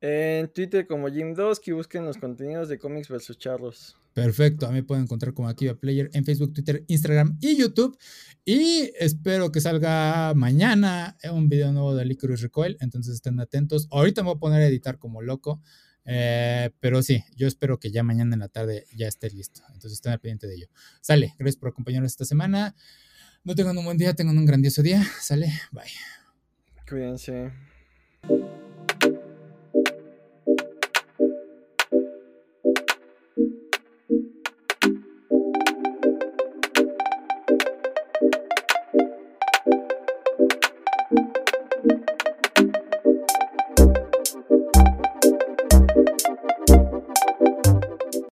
En Twitter como Jim2, que busquen los contenidos de cómics versus charlos. Perfecto, a mí pueden encontrar como Akiva Player en Facebook, Twitter, Instagram y YouTube. Y espero que salga mañana un video nuevo de Licorice Recoil, entonces estén atentos. Ahorita me voy a poner a editar como loco, eh, pero sí, yo espero que ya mañana en la tarde ya esté listo. Entonces estén al pendiente de ello. Sale, gracias por acompañarnos esta semana. No tengan un buen día, tengan un grandioso día. Sale, bye. Cuídense.